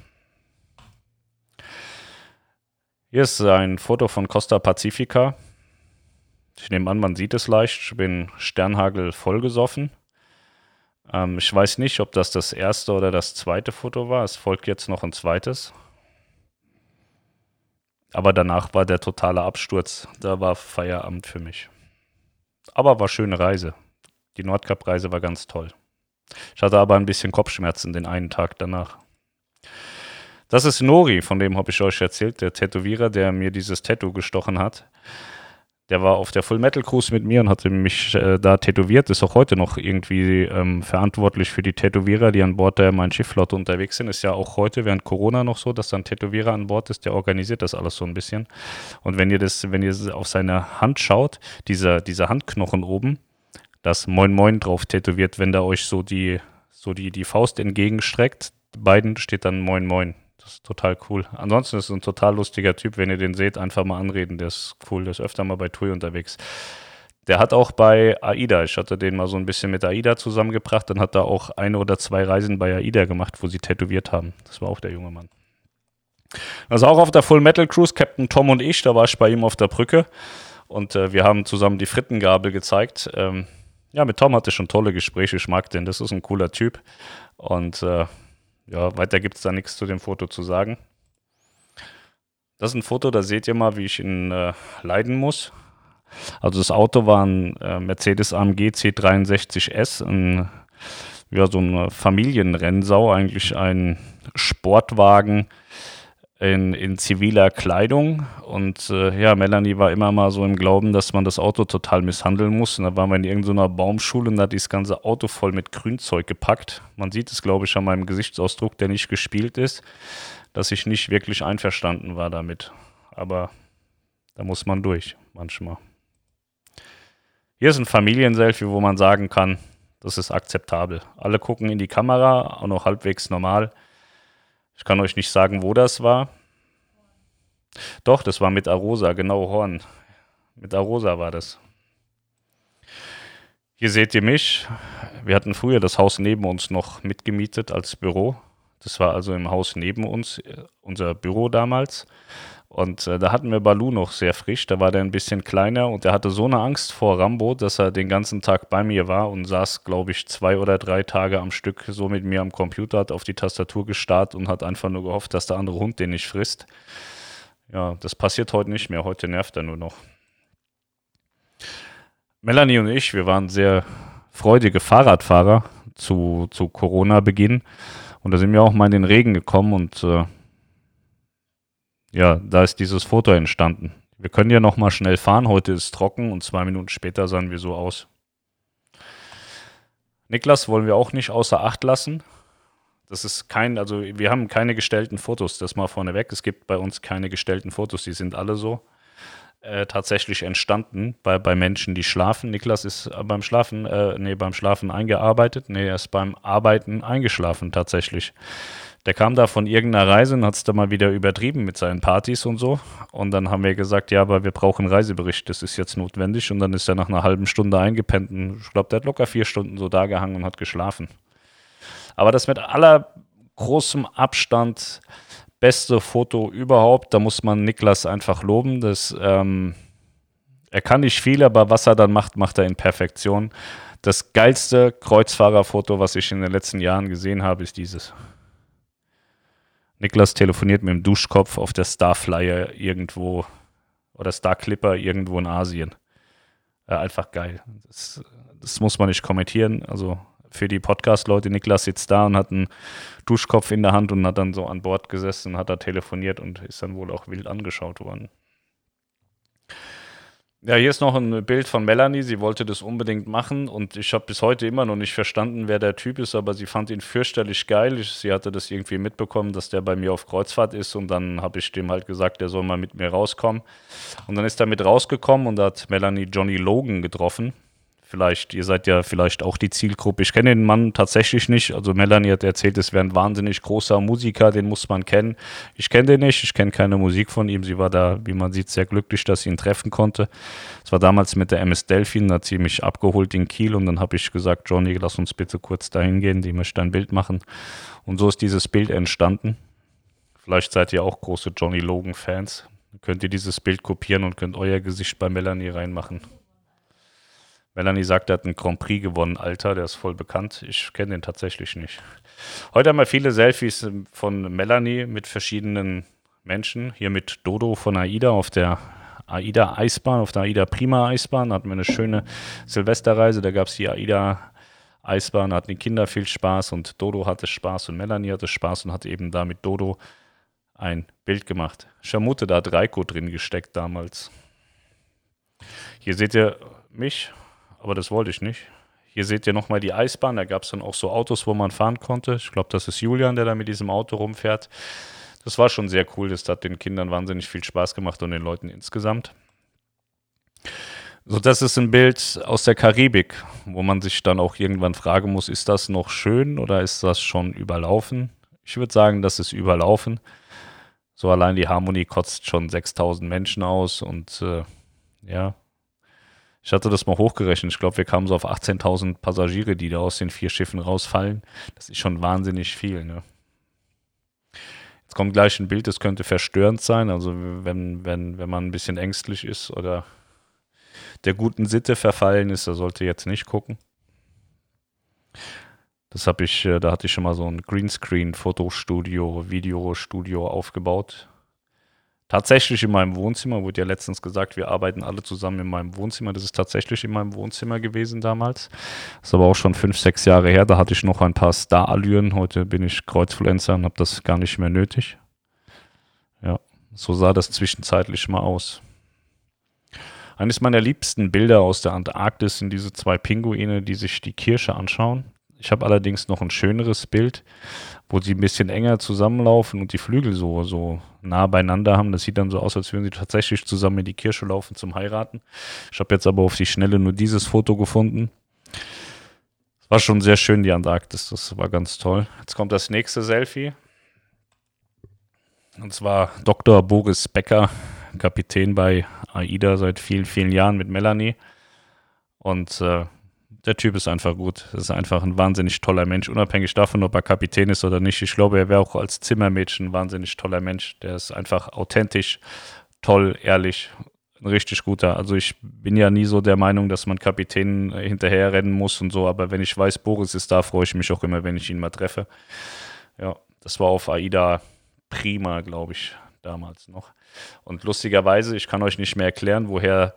Hier ist ein Foto von Costa Pacifica. Ich nehme an, man sieht es leicht. Ich bin Sternhagel vollgesoffen. Ähm, ich weiß nicht, ob das das erste oder das zweite Foto war. Es folgt jetzt noch ein zweites. Aber danach war der totale Absturz. Da war Feierabend für mich. Aber war schöne Reise. Die Nordkap-Reise war ganz toll. Ich hatte aber ein bisschen Kopfschmerzen den einen Tag danach. Das ist Nori, von dem habe ich euch erzählt, der Tätowierer, der mir dieses Tattoo gestochen hat. Der war auf der Full Metal Cruise mit mir und hatte mich äh, da tätowiert. Ist auch heute noch irgendwie ähm, verantwortlich für die Tätowierer, die an Bord der Mein Schiffflotte unterwegs sind. Ist ja auch heute während Corona noch so, dass da ein Tätowierer an Bord ist, der organisiert das alles so ein bisschen. Und wenn ihr das, wenn ihr auf seine Hand schaut, dieser, dieser Handknochen oben, das Moin Moin drauf tätowiert, wenn da euch so die, so die, die Faust entgegenstreckt, beiden steht dann Moin Moin. Das ist total cool. Ansonsten ist es ein total lustiger Typ. Wenn ihr den seht, einfach mal anreden. Der ist cool. Der ist öfter mal bei TUI unterwegs. Der hat auch bei AIDA, ich hatte den mal so ein bisschen mit AIDA zusammengebracht, dann hat er auch eine oder zwei Reisen bei AIDA gemacht, wo sie tätowiert haben. Das war auch der junge Mann. Also auch auf der Full Metal Cruise, Captain Tom und ich, da war ich bei ihm auf der Brücke und äh, wir haben zusammen die Frittengabel gezeigt. Ähm, ja, mit Tom hatte ich schon tolle Gespräche, ich mag den, das ist ein cooler Typ und äh, ja, weiter gibt es da nichts zu dem Foto zu sagen. Das ist ein Foto, da seht ihr mal, wie ich ihn äh, leiden muss. Also das Auto war ein äh, Mercedes AMG C63S, ein, ja, so eine Familienrennsau, eigentlich ein Sportwagen in, in ziviler Kleidung. Und äh, ja, Melanie war immer mal so im Glauben, dass man das Auto total misshandeln muss. Und da waren wir in irgendeiner Baumschule und da hat das ganze Auto voll mit Grünzeug gepackt. Man sieht es, glaube ich, an meinem Gesichtsausdruck, der nicht gespielt ist, dass ich nicht wirklich einverstanden war damit. Aber da muss man durch, manchmal. Hier ist ein Familienselfie, wo man sagen kann, das ist akzeptabel. Alle gucken in die Kamera, auch noch halbwegs normal. Ich kann euch nicht sagen, wo das war. Doch, das war mit Arosa, genau Horn. Mit Arosa war das. Hier seht ihr mich. Wir hatten früher das Haus neben uns noch mitgemietet als Büro. Das war also im Haus neben uns, äh, unser Büro damals. Und äh, da hatten wir Balu noch sehr frisch. Da war der ein bisschen kleiner und der hatte so eine Angst vor Rambo, dass er den ganzen Tag bei mir war und saß, glaube ich, zwei oder drei Tage am Stück so mit mir am Computer, hat auf die Tastatur gestarrt und hat einfach nur gehofft, dass der andere Hund den nicht frisst. Ja, das passiert heute nicht mehr. Heute nervt er nur noch. Melanie und ich, wir waren sehr freudige Fahrradfahrer zu, zu Corona-Beginn. Und da sind wir auch mal in den Regen gekommen und äh, ja, da ist dieses Foto entstanden. Wir können ja noch mal schnell fahren. Heute ist trocken und zwei Minuten später sahen wir so aus. Niklas wollen wir auch nicht außer Acht lassen. Das ist kein, also wir haben keine gestellten Fotos, das mal vorneweg. Es gibt bei uns keine gestellten Fotos, die sind alle so äh, tatsächlich entstanden bei, bei Menschen, die schlafen. Niklas ist äh, beim Schlafen, äh, nee, beim Schlafen eingearbeitet. Nee, er ist beim Arbeiten eingeschlafen tatsächlich. Der kam da von irgendeiner Reise und hat es da mal wieder übertrieben mit seinen Partys und so. Und dann haben wir gesagt, ja, aber wir brauchen einen Reisebericht, das ist jetzt notwendig. Und dann ist er nach einer halben Stunde eingepennt. Und ich glaube, der hat locker vier Stunden so da gehangen und hat geschlafen. Aber das mit aller großem Abstand beste Foto überhaupt. Da muss man Niklas einfach loben. Das, ähm, er kann nicht viel, aber was er dann macht, macht er in Perfektion. Das geilste Kreuzfahrerfoto, was ich in den letzten Jahren gesehen habe, ist dieses. Niklas telefoniert mit dem Duschkopf auf der Starflyer irgendwo oder Star Clipper irgendwo in Asien. Äh, einfach geil. Das, das, muss man nicht kommentieren. Also für die Podcast-Leute, Niklas sitzt da und hat einen Duschkopf in der Hand und hat dann so an Bord gesessen und hat da telefoniert und ist dann wohl auch wild angeschaut worden. Ja, hier ist noch ein Bild von Melanie. Sie wollte das unbedingt machen und ich habe bis heute immer noch nicht verstanden, wer der Typ ist, aber sie fand ihn fürchterlich geil. Sie hatte das irgendwie mitbekommen, dass der bei mir auf Kreuzfahrt ist und dann habe ich dem halt gesagt, der soll mal mit mir rauskommen. Und dann ist er mit rausgekommen und hat Melanie Johnny Logan getroffen. Vielleicht, ihr seid ja vielleicht auch die Zielgruppe. Ich kenne den Mann tatsächlich nicht. Also Melanie hat erzählt, es wäre ein wahnsinnig großer Musiker, den muss man kennen. Ich kenne den nicht, ich kenne keine Musik von ihm. Sie war da, wie man sieht, sehr glücklich, dass sie ihn treffen konnte. Es war damals mit der MS Delphin, da hat sie mich abgeholt in Kiel und dann habe ich gesagt, Johnny, lass uns bitte kurz dahin gehen, die möchte ein Bild machen. Und so ist dieses Bild entstanden. Vielleicht seid ihr auch große Johnny Logan-Fans. Könnt ihr dieses Bild kopieren und könnt euer Gesicht bei Melanie reinmachen. Melanie sagt, er hat einen Grand Prix gewonnen. Alter, der ist voll bekannt. Ich kenne den tatsächlich nicht. Heute haben wir viele Selfies von Melanie mit verschiedenen Menschen. Hier mit Dodo von AIDA auf der AIDA Eisbahn, auf der AIDA Prima Eisbahn. Da hatten wir eine schöne Silvesterreise. Da gab es die AIDA Eisbahn, da hatten die Kinder viel Spaß und Dodo hatte Spaß und Melanie hatte Spaß und hat eben da mit Dodo ein Bild gemacht. Ich vermute, da hat Reiko drin gesteckt damals. Hier seht ihr mich aber das wollte ich nicht. Hier seht ihr nochmal die Eisbahn, da gab es dann auch so Autos, wo man fahren konnte. Ich glaube, das ist Julian, der da mit diesem Auto rumfährt. Das war schon sehr cool, das hat den Kindern wahnsinnig viel Spaß gemacht und den Leuten insgesamt. So, das ist ein Bild aus der Karibik, wo man sich dann auch irgendwann fragen muss, ist das noch schön oder ist das schon überlaufen? Ich würde sagen, das ist überlaufen. So allein die Harmonie kotzt schon 6000 Menschen aus und äh, ja, ich hatte das mal hochgerechnet. Ich glaube, wir kamen so auf 18.000 Passagiere, die da aus den vier Schiffen rausfallen. Das ist schon wahnsinnig viel. Ne? Jetzt kommt gleich ein Bild, das könnte verstörend sein. Also wenn, wenn, wenn man ein bisschen ängstlich ist oder der guten Sitte verfallen ist, da sollte jetzt nicht gucken. Das habe ich, äh, da hatte ich schon mal so ein Greenscreen-Fotostudio, Videostudio aufgebaut tatsächlich in meinem Wohnzimmer. Wurde ja letztens gesagt, wir arbeiten alle zusammen in meinem Wohnzimmer. Das ist tatsächlich in meinem Wohnzimmer gewesen damals. Das ist aber auch schon fünf, sechs Jahre her. Da hatte ich noch ein paar Star-Allüren. Heute bin ich Kreuzfluencer und habe das gar nicht mehr nötig. Ja, so sah das zwischenzeitlich mal aus. Eines meiner liebsten Bilder aus der Antarktis sind diese zwei Pinguine, die sich die Kirsche anschauen. Ich habe allerdings noch ein schöneres Bild, wo sie ein bisschen enger zusammenlaufen und die Flügel so, so nah beieinander haben. Das sieht dann so aus, als würden sie tatsächlich zusammen in die Kirche laufen zum Heiraten. Ich habe jetzt aber auf die Schnelle nur dieses Foto gefunden. Es war schon sehr schön, die Antarktis. Das war ganz toll. Jetzt kommt das nächste Selfie. Und zwar Dr. Boris Becker, Kapitän bei AIDA seit vielen, vielen Jahren mit Melanie. Und äh, der Typ ist einfach gut. Das ist einfach ein wahnsinnig toller Mensch, unabhängig davon, ob er Kapitän ist oder nicht. Ich glaube, er wäre auch als Zimmermädchen ein wahnsinnig toller Mensch. Der ist einfach authentisch, toll, ehrlich, ein richtig guter. Also ich bin ja nie so der Meinung, dass man Kapitän hinterherrennen muss und so, aber wenn ich weiß, Boris ist da, freue ich mich auch immer, wenn ich ihn mal treffe. Ja, das war auf AIDA prima, glaube ich, damals noch. Und lustigerweise, ich kann euch nicht mehr erklären, woher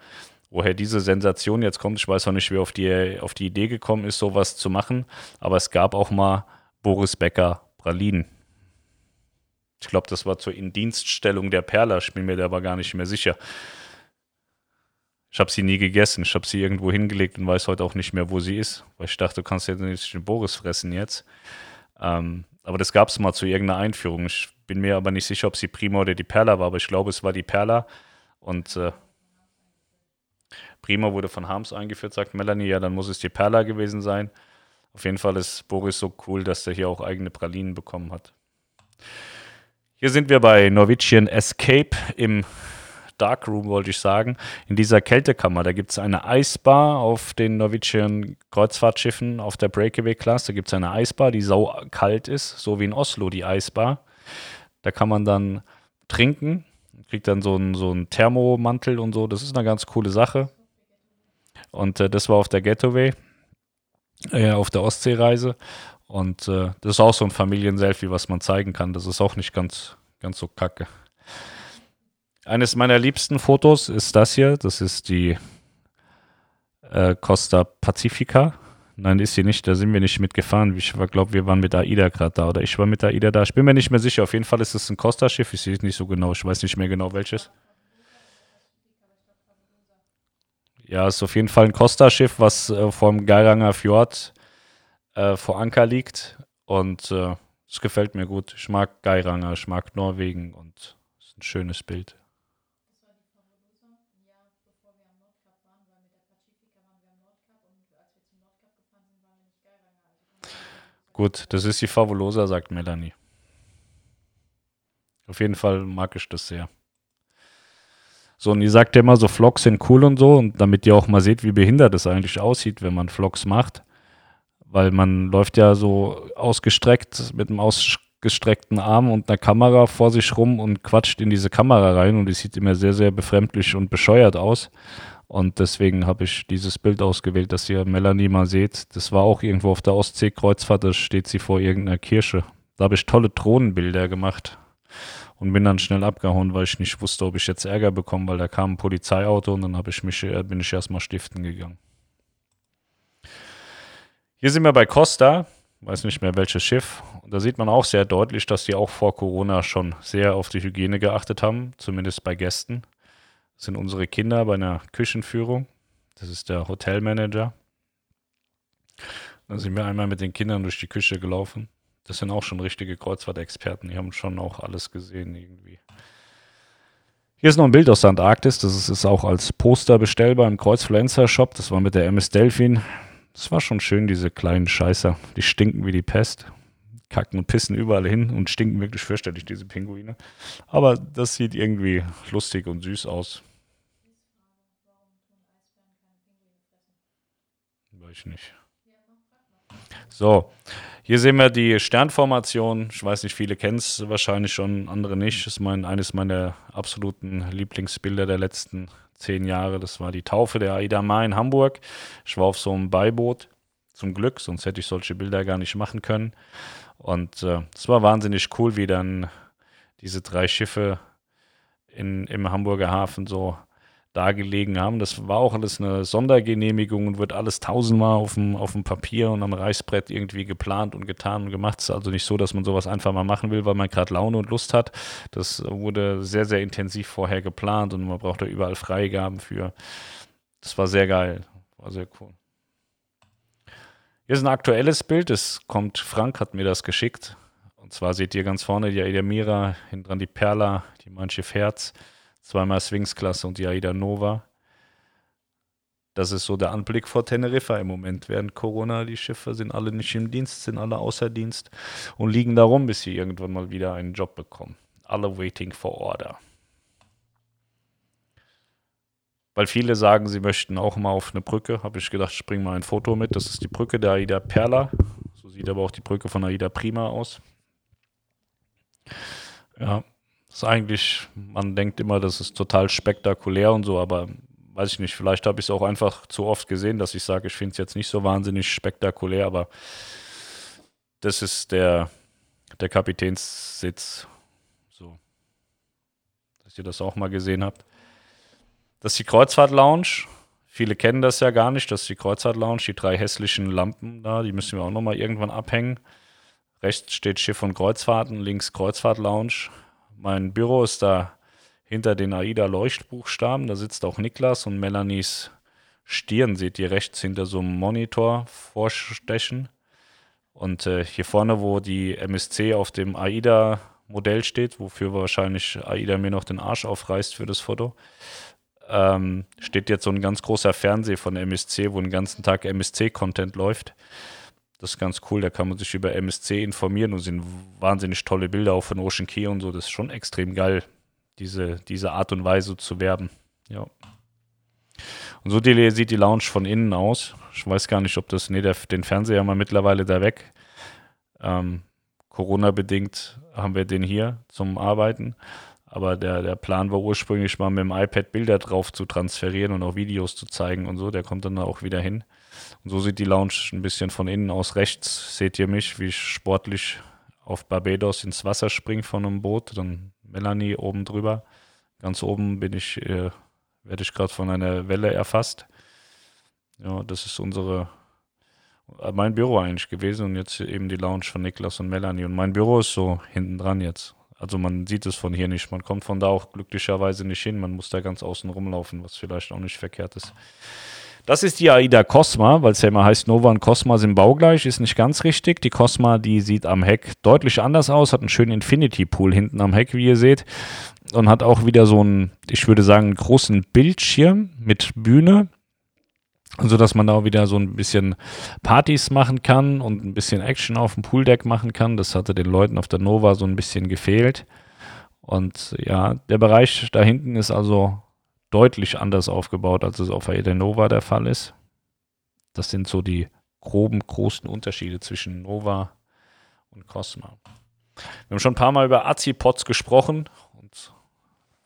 woher diese Sensation jetzt kommt. Ich weiß auch nicht, wer auf die, auf die Idee gekommen ist, sowas zu machen. Aber es gab auch mal Boris Becker Pralinen. Ich glaube, das war zur Indienststellung der Perla. Ich bin mir da aber gar nicht mehr sicher. Ich habe sie nie gegessen. Ich habe sie irgendwo hingelegt und weiß heute auch nicht mehr, wo sie ist. Weil ich dachte, du kannst ja nicht den Boris fressen jetzt. Ähm, aber das gab es mal zu irgendeiner Einführung. Ich bin mir aber nicht sicher, ob sie Prima oder die Perla war. Aber ich glaube, es war die Perla. Und äh, Prima wurde von Harms eingeführt, sagt Melanie. Ja, dann muss es die Perla gewesen sein. Auf jeden Fall ist Boris so cool, dass er hier auch eigene Pralinen bekommen hat. Hier sind wir bei Norwegian Escape im Darkroom, wollte ich sagen. In dieser Kältekammer, da gibt es eine Eisbar auf den Norwegian Kreuzfahrtschiffen auf der Breakaway-Class. Da gibt es eine Eisbar, die sau kalt ist, so wie in Oslo die Eisbar. Da kann man dann trinken, kriegt dann so einen, so einen Thermomantel und so. Das ist eine ganz coole Sache. Und äh, das war auf der Getaway, äh, auf der Ostseereise. Und äh, das ist auch so ein Familienselfie, was man zeigen kann. Das ist auch nicht ganz, ganz so kacke. Eines meiner liebsten Fotos ist das hier. Das ist die äh, Costa Pacifica. Nein, ist sie nicht. Da sind wir nicht mitgefahren. Ich glaube, wir waren mit AIDA gerade da. Oder ich war mit AIDA da. Ich bin mir nicht mehr sicher. Auf jeden Fall ist es ein Costa-Schiff. Ich sehe es nicht so genau. Ich weiß nicht mehr genau welches. Ja, ist auf jeden Fall ein Costa-Schiff, was äh, vom Geiranger Fjord äh, vor Anker liegt. Und äh, es gefällt mir gut. Ich mag Geiranger, ich mag Norwegen und es ist ein schönes Bild. Gut, das ist die Fabulosa, sagt Melanie. Auf jeden Fall mag ich das sehr. So, und ihr sagt ja immer so, Vlogs sind cool und so, und damit ihr auch mal seht, wie behindert es eigentlich aussieht, wenn man Vlogs macht. Weil man läuft ja so ausgestreckt mit einem ausgestreckten Arm und einer Kamera vor sich rum und quatscht in diese Kamera rein und die sieht immer sehr, sehr befremdlich und bescheuert aus. Und deswegen habe ich dieses Bild ausgewählt, dass ihr Melanie mal seht. Das war auch irgendwo auf der Ostsee-Kreuzfahrt, da steht sie vor irgendeiner Kirche. Da habe ich tolle Drohnenbilder gemacht und bin dann schnell abgehauen, weil ich nicht wusste, ob ich jetzt Ärger bekomme, weil da kam ein Polizeiauto und dann ich mich, äh, bin ich erstmal stiften gegangen. Hier sind wir bei Costa, weiß nicht mehr welches Schiff. Und da sieht man auch sehr deutlich, dass die auch vor Corona schon sehr auf die Hygiene geachtet haben, zumindest bei Gästen. Das sind unsere Kinder bei einer Küchenführung. Das ist der Hotelmanager. Da sind wir einmal mit den Kindern durch die Küche gelaufen. Das sind auch schon richtige Kreuzfahrtexperten. Die haben schon auch alles gesehen irgendwie. Hier ist noch ein Bild aus der Antarktis. Das ist, ist auch als Poster bestellbar im Kreuzfluencer-Shop. Das war mit der MS Delphin. Das war schon schön, diese kleinen Scheißer. Die stinken wie die Pest. Kacken und pissen überall hin und stinken wirklich fürchterlich, diese Pinguine. Aber das sieht irgendwie lustig und süß aus. Weiß ich nicht. So, hier sehen wir die Sternformation. Ich weiß nicht, viele kennen es wahrscheinlich schon, andere nicht. Das ist mein, eines meiner absoluten Lieblingsbilder der letzten zehn Jahre. Das war die Taufe der Aida Mai in Hamburg. Ich war auf so einem Beiboot, zum Glück, sonst hätte ich solche Bilder gar nicht machen können. Und äh, es äh, war wahnsinnig cool, wie dann diese drei Schiffe in, im Hamburger Hafen so dargelegen haben. Das war auch alles eine Sondergenehmigung und wird alles tausendmal auf dem, auf dem Papier und am Reißbrett irgendwie geplant und getan und gemacht. Es ist also nicht so, dass man sowas einfach mal machen will, weil man gerade Laune und Lust hat. Das wurde sehr, sehr intensiv vorher geplant und man braucht da überall Freigaben für. Das war sehr geil. War sehr cool. Hier ist ein aktuelles Bild. Es kommt, Frank hat mir das geschickt. Und zwar seht ihr ganz vorne die Aida Mira, hinten dran die Perla, die Manche Herz zweimal Swings-Klasse und die Aida Nova. Das ist so der Anblick vor Teneriffa im Moment. Während Corona, die Schiffe sind alle nicht im Dienst, sind alle außer Dienst und liegen da rum, bis sie irgendwann mal wieder einen Job bekommen. Alle waiting for order. weil viele sagen, sie möchten auch mal auf eine Brücke. Habe ich gedacht, bringe mal ein Foto mit. Das ist die Brücke der Aida Perla. So sieht aber auch die Brücke von Aida Prima aus. Ja, ist eigentlich, man denkt immer, das ist total spektakulär und so, aber weiß ich nicht, vielleicht habe ich es auch einfach zu oft gesehen, dass ich sage, ich finde es jetzt nicht so wahnsinnig spektakulär, aber das ist der, der Kapitänssitz. So. Dass ihr das auch mal gesehen habt. Das ist die Kreuzfahrt-Lounge. Viele kennen das ja gar nicht. Das ist die Kreuzfahrt-Lounge. Die drei hässlichen Lampen da, die müssen wir auch nochmal irgendwann abhängen. Rechts steht Schiff und Kreuzfahrten, links Kreuzfahrt-Lounge. Mein Büro ist da hinter den AIDA-Leuchtbuchstaben. Da sitzt auch Niklas und Melanies Stirn seht ihr rechts hinter so einem Monitor vorstechen. Und äh, hier vorne, wo die MSC auf dem AIDA-Modell steht, wofür wahrscheinlich AIDA mir noch den Arsch aufreißt für das Foto, ähm, steht jetzt so ein ganz großer Fernseher von MSC, wo den ganzen Tag MSC-Content läuft. Das ist ganz cool, da kann man sich über MSC informieren und sind wahnsinnig tolle Bilder auch von Ocean Key und so. Das ist schon extrem geil, diese, diese Art und Weise zu werben. Ja. Und so die, sieht die Lounge von innen aus. Ich weiß gar nicht, ob das, nee, der, den Fernseher haben wir mittlerweile da weg. Ähm, Corona-bedingt haben wir den hier zum Arbeiten. Aber der, der Plan war ursprünglich mal mit dem iPad Bilder drauf zu transferieren und auch Videos zu zeigen und so. Der kommt dann auch wieder hin. Und so sieht die Lounge ein bisschen von innen aus. Rechts seht ihr mich, wie ich sportlich auf Barbados ins Wasser springe von einem Boot. Dann Melanie oben drüber. Ganz oben bin ich äh, werde ich gerade von einer Welle erfasst. Ja, das ist unsere, äh, mein Büro eigentlich gewesen und jetzt eben die Lounge von Niklas und Melanie. Und mein Büro ist so hinten dran jetzt. Also man sieht es von hier nicht. Man kommt von da auch glücklicherweise nicht hin. Man muss da ganz außen rumlaufen, was vielleicht auch nicht verkehrt ist. Das ist die AIDA Cosma, weil es ja immer heißt, Nova und Cosma sind baugleich, ist nicht ganz richtig. Die Cosma, die sieht am Heck deutlich anders aus, hat einen schönen Infinity Pool hinten am Heck, wie ihr seht und hat auch wieder so einen, ich würde sagen, großen Bildschirm mit Bühne, so dass man da auch wieder so ein bisschen Partys machen kann und ein bisschen Action auf dem Pooldeck machen kann. Das hatte den Leuten auf der Nova so ein bisschen gefehlt. Und ja, der Bereich da hinten ist also deutlich anders aufgebaut, als es auf der Nova der Fall ist. Das sind so die groben, großen Unterschiede zwischen Nova und Cosma. Wir haben schon ein paar Mal über Azipods gesprochen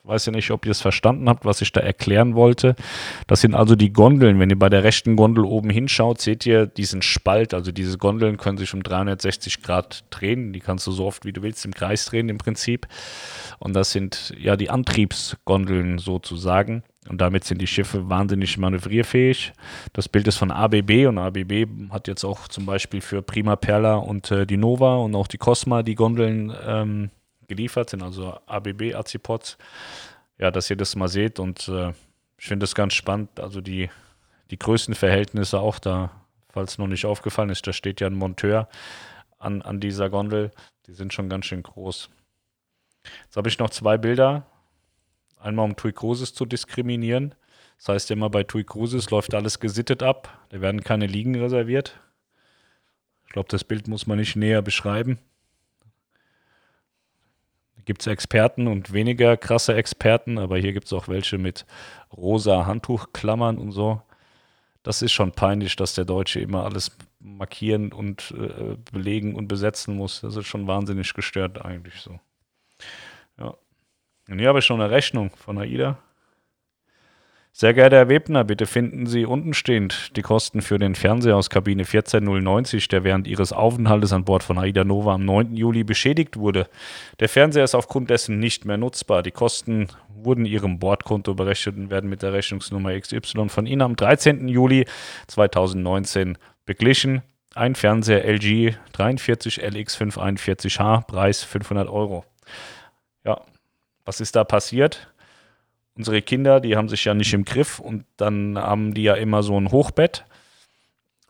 weiß ja nicht, ob ihr es verstanden habt, was ich da erklären wollte. Das sind also die Gondeln. Wenn ihr bei der rechten Gondel oben hinschaut, seht ihr diesen Spalt. Also diese Gondeln können sich um 360 Grad drehen. Die kannst du so oft wie du willst im Kreis drehen im Prinzip. Und das sind ja die Antriebsgondeln sozusagen. Und damit sind die Schiffe wahnsinnig manövrierfähig. Das Bild ist von ABB und ABB hat jetzt auch zum Beispiel für Prima Perla und äh, die Nova und auch die Cosma die Gondeln ähm, geliefert sind, also ABB Azipods. Ja, dass ihr das mal seht und äh, ich finde das ganz spannend. Also die, die Größenverhältnisse auch da, falls noch nicht aufgefallen ist, da steht ja ein Monteur an, an dieser Gondel. Die sind schon ganz schön groß. Jetzt habe ich noch zwei Bilder. Einmal um TUI Cruises zu diskriminieren. Das heißt immer bei TUI Cruises läuft alles gesittet ab. Da werden keine Liegen reserviert. Ich glaube, das Bild muss man nicht näher beschreiben gibt es Experten und weniger krasse Experten, aber hier gibt es auch welche mit rosa Handtuchklammern und so. Das ist schon peinlich, dass der Deutsche immer alles markieren und äh, belegen und besetzen muss. Das ist schon wahnsinnig gestört eigentlich so. Ja. Und hier habe ich schon eine Rechnung von AIDA. Sehr geehrter Herr Webner, bitte finden Sie untenstehend die Kosten für den Fernseher aus Kabine 14090, der während Ihres Aufenthaltes an Bord von Aida Nova am 9. Juli beschädigt wurde. Der Fernseher ist aufgrund dessen nicht mehr nutzbar. Die Kosten wurden Ihrem Bordkonto berechnet und werden mit der Rechnungsnummer XY von Ihnen am 13. Juli 2019 beglichen. Ein Fernseher LG 43 LX 541H, Preis 500 Euro. Ja, was ist da passiert? Unsere Kinder, die haben sich ja nicht im Griff und dann haben die ja immer so ein Hochbett.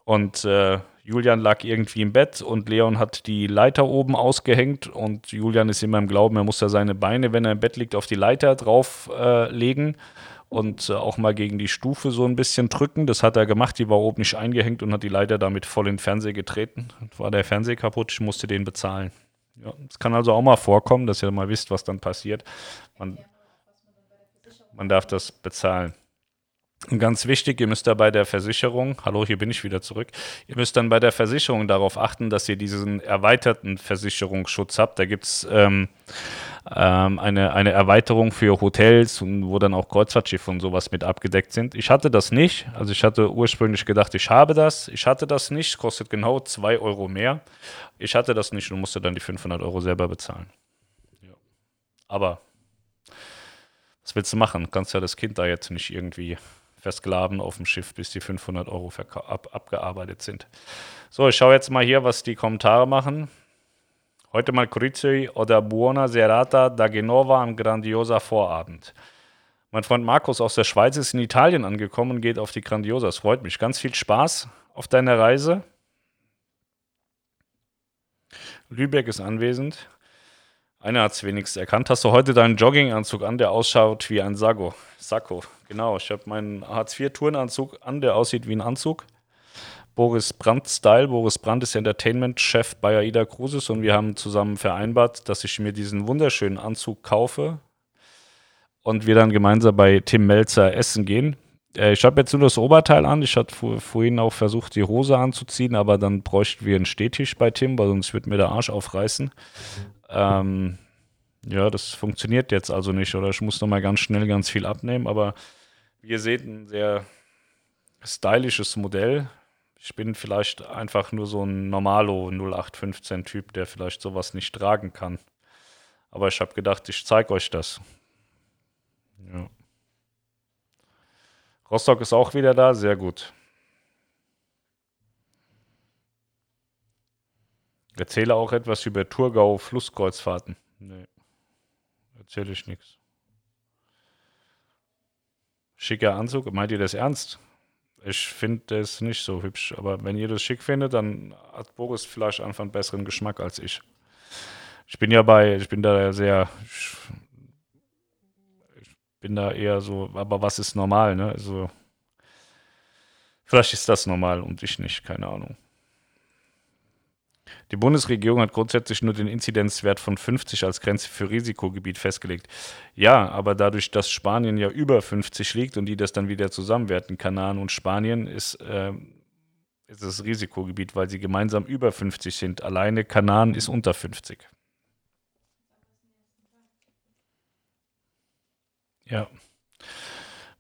Und äh, Julian lag irgendwie im Bett und Leon hat die Leiter oben ausgehängt und Julian ist immer im Glauben, er muss ja seine Beine, wenn er im Bett liegt, auf die Leiter drauflegen äh, und äh, auch mal gegen die Stufe so ein bisschen drücken. Das hat er gemacht, die war oben nicht eingehängt und hat die Leiter damit voll in den Fernseher getreten. Und war der Fernseher kaputt, ich musste den bezahlen. Ja, es kann also auch mal vorkommen, dass ihr mal wisst, was dann passiert. Man, man darf das bezahlen. Und ganz wichtig, ihr müsst da bei der Versicherung, hallo, hier bin ich wieder zurück, ihr müsst dann bei der Versicherung darauf achten, dass ihr diesen erweiterten Versicherungsschutz habt. Da gibt es ähm, ähm, eine, eine Erweiterung für Hotels, wo dann auch Kreuzfahrtschiffe und sowas mit abgedeckt sind. Ich hatte das nicht. Also ich hatte ursprünglich gedacht, ich habe das. Ich hatte das nicht. Kostet genau 2 Euro mehr. Ich hatte das nicht und musste dann die 500 Euro selber bezahlen. Ja. Aber was willst du machen? Du kannst ja das Kind da jetzt nicht irgendwie versklaven auf dem Schiff, bis die 500 Euro ab abgearbeitet sind. So, ich schaue jetzt mal hier, was die Kommentare machen. Heute mal Crizzi oder Buona Serata da Genova am grandiosa Vorabend. Mein Freund Markus aus der Schweiz ist in Italien angekommen und geht auf die Grandiosa. Das freut mich. Ganz viel Spaß auf deiner Reise. Lübeck ist anwesend. Einer hat es wenigstens erkannt. Hast du heute deinen Jogginganzug an, der ausschaut wie ein Sago? Sakko, genau. Ich habe meinen Hartz-IV-Turnanzug an, der aussieht wie ein Anzug. Boris Brandt-Style. Boris Brandt ist Entertainment-Chef bei AIDA Cruises und wir haben zusammen vereinbart, dass ich mir diesen wunderschönen Anzug kaufe und wir dann gemeinsam bei Tim Melzer essen gehen. Äh, ich habe jetzt nur das Oberteil an. Ich hatte vorhin auch versucht, die Hose anzuziehen, aber dann bräuchten wir einen Stehtisch bei Tim, weil sonst wird mir der Arsch aufreißen. Ähm, ja, das funktioniert jetzt also nicht oder ich muss nochmal ganz schnell ganz viel abnehmen, aber wie ihr seht, ein sehr stylisches Modell. Ich bin vielleicht einfach nur so ein Normalo 0815 Typ, der vielleicht sowas nicht tragen kann. Aber ich habe gedacht, ich zeige euch das. Ja. Rostock ist auch wieder da, sehr gut. Erzähle auch etwas über Thurgau Flusskreuzfahrten. Nee, erzähle ich nichts. Schicker Anzug, meint ihr das ernst? Ich finde das nicht so hübsch, aber wenn ihr das schick findet, dann hat Boris vielleicht einfach einen besseren Geschmack als ich. Ich bin ja bei, ich bin da sehr, ich, bin da eher so, aber was ist normal, ne? Also, vielleicht ist das normal und ich nicht, keine Ahnung. Die Bundesregierung hat grundsätzlich nur den Inzidenzwert von 50 als Grenze für Risikogebiet festgelegt. Ja, aber dadurch, dass Spanien ja über 50 liegt und die das dann wieder zusammenwerten, Kanaren und Spanien, ist, äh, ist das Risikogebiet, weil sie gemeinsam über 50 sind. Alleine Kanaren ist unter 50. Ja.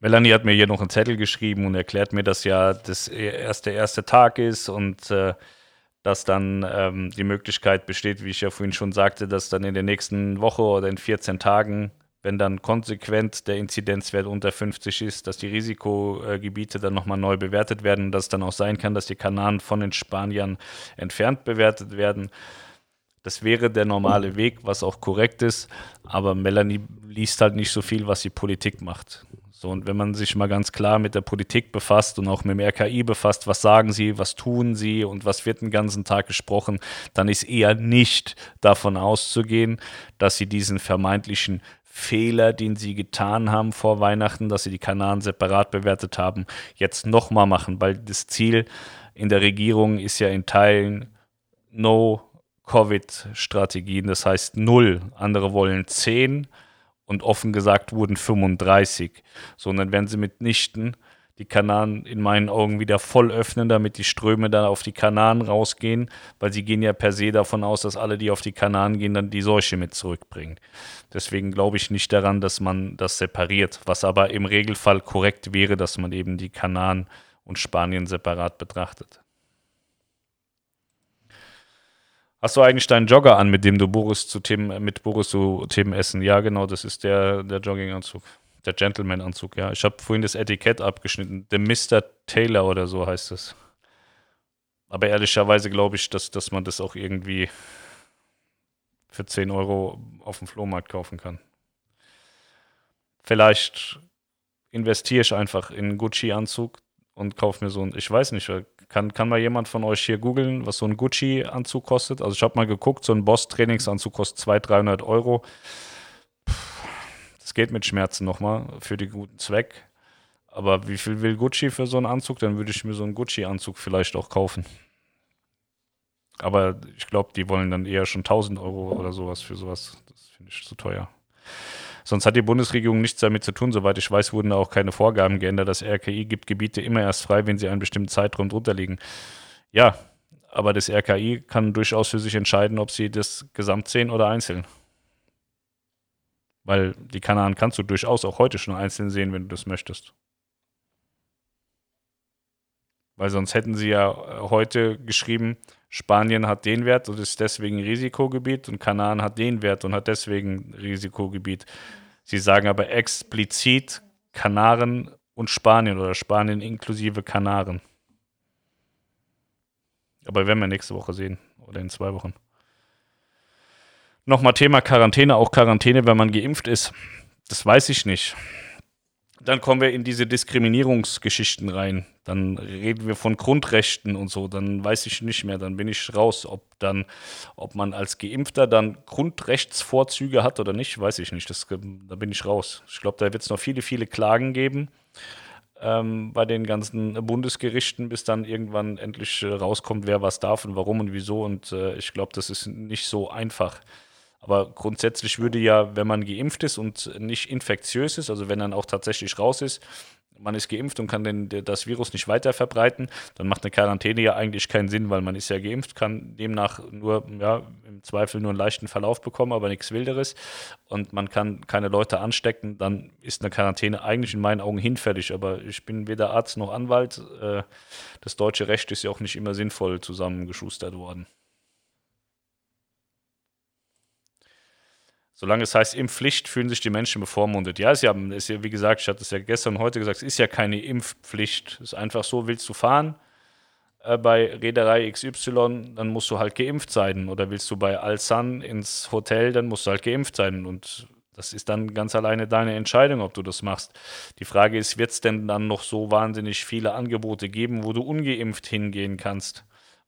Melanie hat mir hier noch einen Zettel geschrieben und erklärt mir, dass ja das erst der erste Tag ist und äh, dass dann ähm, die Möglichkeit besteht, wie ich ja vorhin schon sagte, dass dann in der nächsten Woche oder in 14 Tagen, wenn dann konsequent der Inzidenzwert unter 50 ist, dass die Risikogebiete dann nochmal neu bewertet werden und dass es dann auch sein kann, dass die Kanaren von den Spaniern entfernt bewertet werden. Das wäre der normale Weg, was auch korrekt ist, aber Melanie liest halt nicht so viel, was die Politik macht. So, und wenn man sich mal ganz klar mit der Politik befasst und auch mit dem RKI befasst, was sagen sie, was tun sie und was wird den ganzen Tag gesprochen, dann ist eher nicht davon auszugehen, dass sie diesen vermeintlichen Fehler, den sie getan haben vor Weihnachten, dass sie die Kanaren separat bewertet haben, jetzt nochmal machen, weil das Ziel in der Regierung ist ja in Teilen No Covid-Strategien, das heißt null. Andere wollen zehn und offen gesagt wurden 35, sondern wenn sie mitnichten die Kanaren in meinen Augen wieder voll öffnen, damit die Ströme dann auf die Kanaren rausgehen, weil sie gehen ja per se davon aus, dass alle, die auf die Kanaren gehen, dann die Seuche mit zurückbringen. Deswegen glaube ich nicht daran, dass man das separiert, was aber im Regelfall korrekt wäre, dass man eben die Kanaren und Spanien separat betrachtet. Hast du eigentlich deinen Jogger an, mit dem du Boris zu Themen, mit Boris zu Themen essen? Ja, genau, das ist der, der Jogginganzug. Der Gentleman-Anzug, ja. Ich habe vorhin das Etikett abgeschnitten. Der Mr. Taylor oder so heißt es. Aber ehrlicherweise glaube ich, dass, dass man das auch irgendwie für 10 Euro auf dem Flohmarkt kaufen kann. Vielleicht investiere ich einfach in einen Gucci-Anzug und kaufe mir so einen, ich weiß nicht, kann, kann mal jemand von euch hier googeln, was so ein Gucci-Anzug kostet? Also ich habe mal geguckt, so ein Boss-Trainingsanzug kostet 200, 300 Euro. Das geht mit Schmerzen nochmal für den guten Zweck. Aber wie viel will Gucci für so einen Anzug? Dann würde ich mir so einen Gucci-Anzug vielleicht auch kaufen. Aber ich glaube, die wollen dann eher schon 1000 Euro oder sowas für sowas. Das finde ich zu teuer. Sonst hat die Bundesregierung nichts damit zu tun. Soweit ich weiß, wurden da auch keine Vorgaben geändert. Das RKI gibt Gebiete immer erst frei, wenn sie einen bestimmten Zeitraum drunter liegen. Ja, aber das RKI kann durchaus für sich entscheiden, ob sie das gesamt sehen oder einzeln. Weil die Kanaren kannst du durchaus auch heute schon einzeln sehen, wenn du das möchtest. Weil sonst hätten sie ja heute geschrieben, Spanien hat den Wert und ist deswegen Risikogebiet und Kanaren hat den Wert und hat deswegen Risikogebiet. Sie sagen aber explizit Kanaren und Spanien oder Spanien inklusive Kanaren. Aber werden wir nächste Woche sehen oder in zwei Wochen. Nochmal Thema Quarantäne, auch Quarantäne, wenn man geimpft ist. Das weiß ich nicht. Dann kommen wir in diese Diskriminierungsgeschichten rein. Dann reden wir von Grundrechten und so. Dann weiß ich nicht mehr. Dann bin ich raus. Ob dann, ob man als Geimpfter dann Grundrechtsvorzüge hat oder nicht, weiß ich nicht. Das, da bin ich raus. Ich glaube, da wird es noch viele, viele Klagen geben ähm, bei den ganzen Bundesgerichten, bis dann irgendwann endlich äh, rauskommt, wer was darf und warum und wieso. Und äh, ich glaube, das ist nicht so einfach. Aber grundsätzlich würde ja, wenn man geimpft ist und nicht infektiös ist, also wenn dann auch tatsächlich raus ist, man ist geimpft und kann den, das Virus nicht weiter verbreiten, dann macht eine Quarantäne ja eigentlich keinen Sinn, weil man ist ja geimpft, kann demnach nur, ja, im Zweifel nur einen leichten Verlauf bekommen, aber nichts Wilderes und man kann keine Leute anstecken, dann ist eine Quarantäne eigentlich in meinen Augen hinfällig, aber ich bin weder Arzt noch Anwalt. Äh, das deutsche Recht ist ja auch nicht immer sinnvoll zusammengeschustert worden. Solange es heißt Impfpflicht, fühlen sich die Menschen bevormundet. Ja, ist ja, ist ja wie gesagt, ich hatte es ja gestern und heute gesagt, es ist ja keine Impfpflicht. Es ist einfach so, willst du fahren äh, bei Reederei XY, dann musst du halt geimpft sein. Oder willst du bei Alsan ins Hotel, dann musst du halt geimpft sein. Und das ist dann ganz alleine deine Entscheidung, ob du das machst. Die Frage ist, wird es denn dann noch so wahnsinnig viele Angebote geben, wo du ungeimpft hingehen kannst?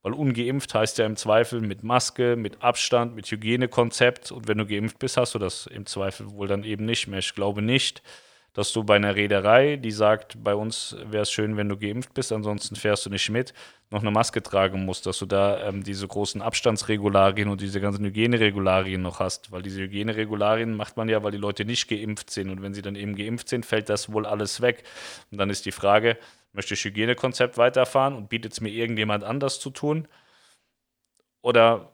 Weil ungeimpft heißt ja im Zweifel mit Maske, mit Abstand, mit Hygienekonzept. Und wenn du geimpft bist, hast du das im Zweifel wohl dann eben nicht mehr. Ich glaube nicht, dass du bei einer Reederei, die sagt, bei uns wäre es schön, wenn du geimpft bist, ansonsten fährst du nicht mit, noch eine Maske tragen musst, dass du da ähm, diese großen Abstandsregularien und diese ganzen Hygieneregularien noch hast. Weil diese Hygieneregularien macht man ja, weil die Leute nicht geimpft sind. Und wenn sie dann eben geimpft sind, fällt das wohl alles weg. Und dann ist die Frage, Möchte ich Hygienekonzept weiterfahren und bietet es mir irgendjemand anders zu tun? Oder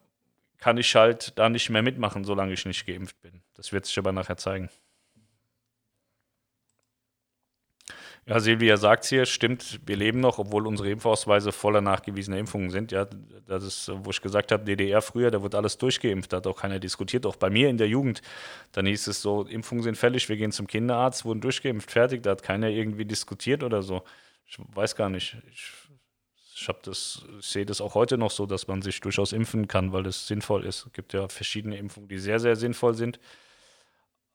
kann ich halt da nicht mehr mitmachen, solange ich nicht geimpft bin? Das wird sich aber nachher zeigen. Ja, Silvia sagt es hier, stimmt, wir leben noch, obwohl unsere Impfausweise voller nachgewiesener Impfungen sind. Ja, das ist, wo ich gesagt habe, DDR früher, da wird alles durchgeimpft, da hat auch keiner diskutiert. Auch bei mir in der Jugend, dann hieß es so, Impfungen sind fällig, wir gehen zum Kinderarzt, wurden durchgeimpft, fertig, da hat keiner irgendwie diskutiert oder so ich weiß gar nicht. Ich, ich das, ich sehe das auch heute noch so, dass man sich durchaus impfen kann, weil es sinnvoll ist. Es gibt ja verschiedene Impfungen, die sehr, sehr sinnvoll sind.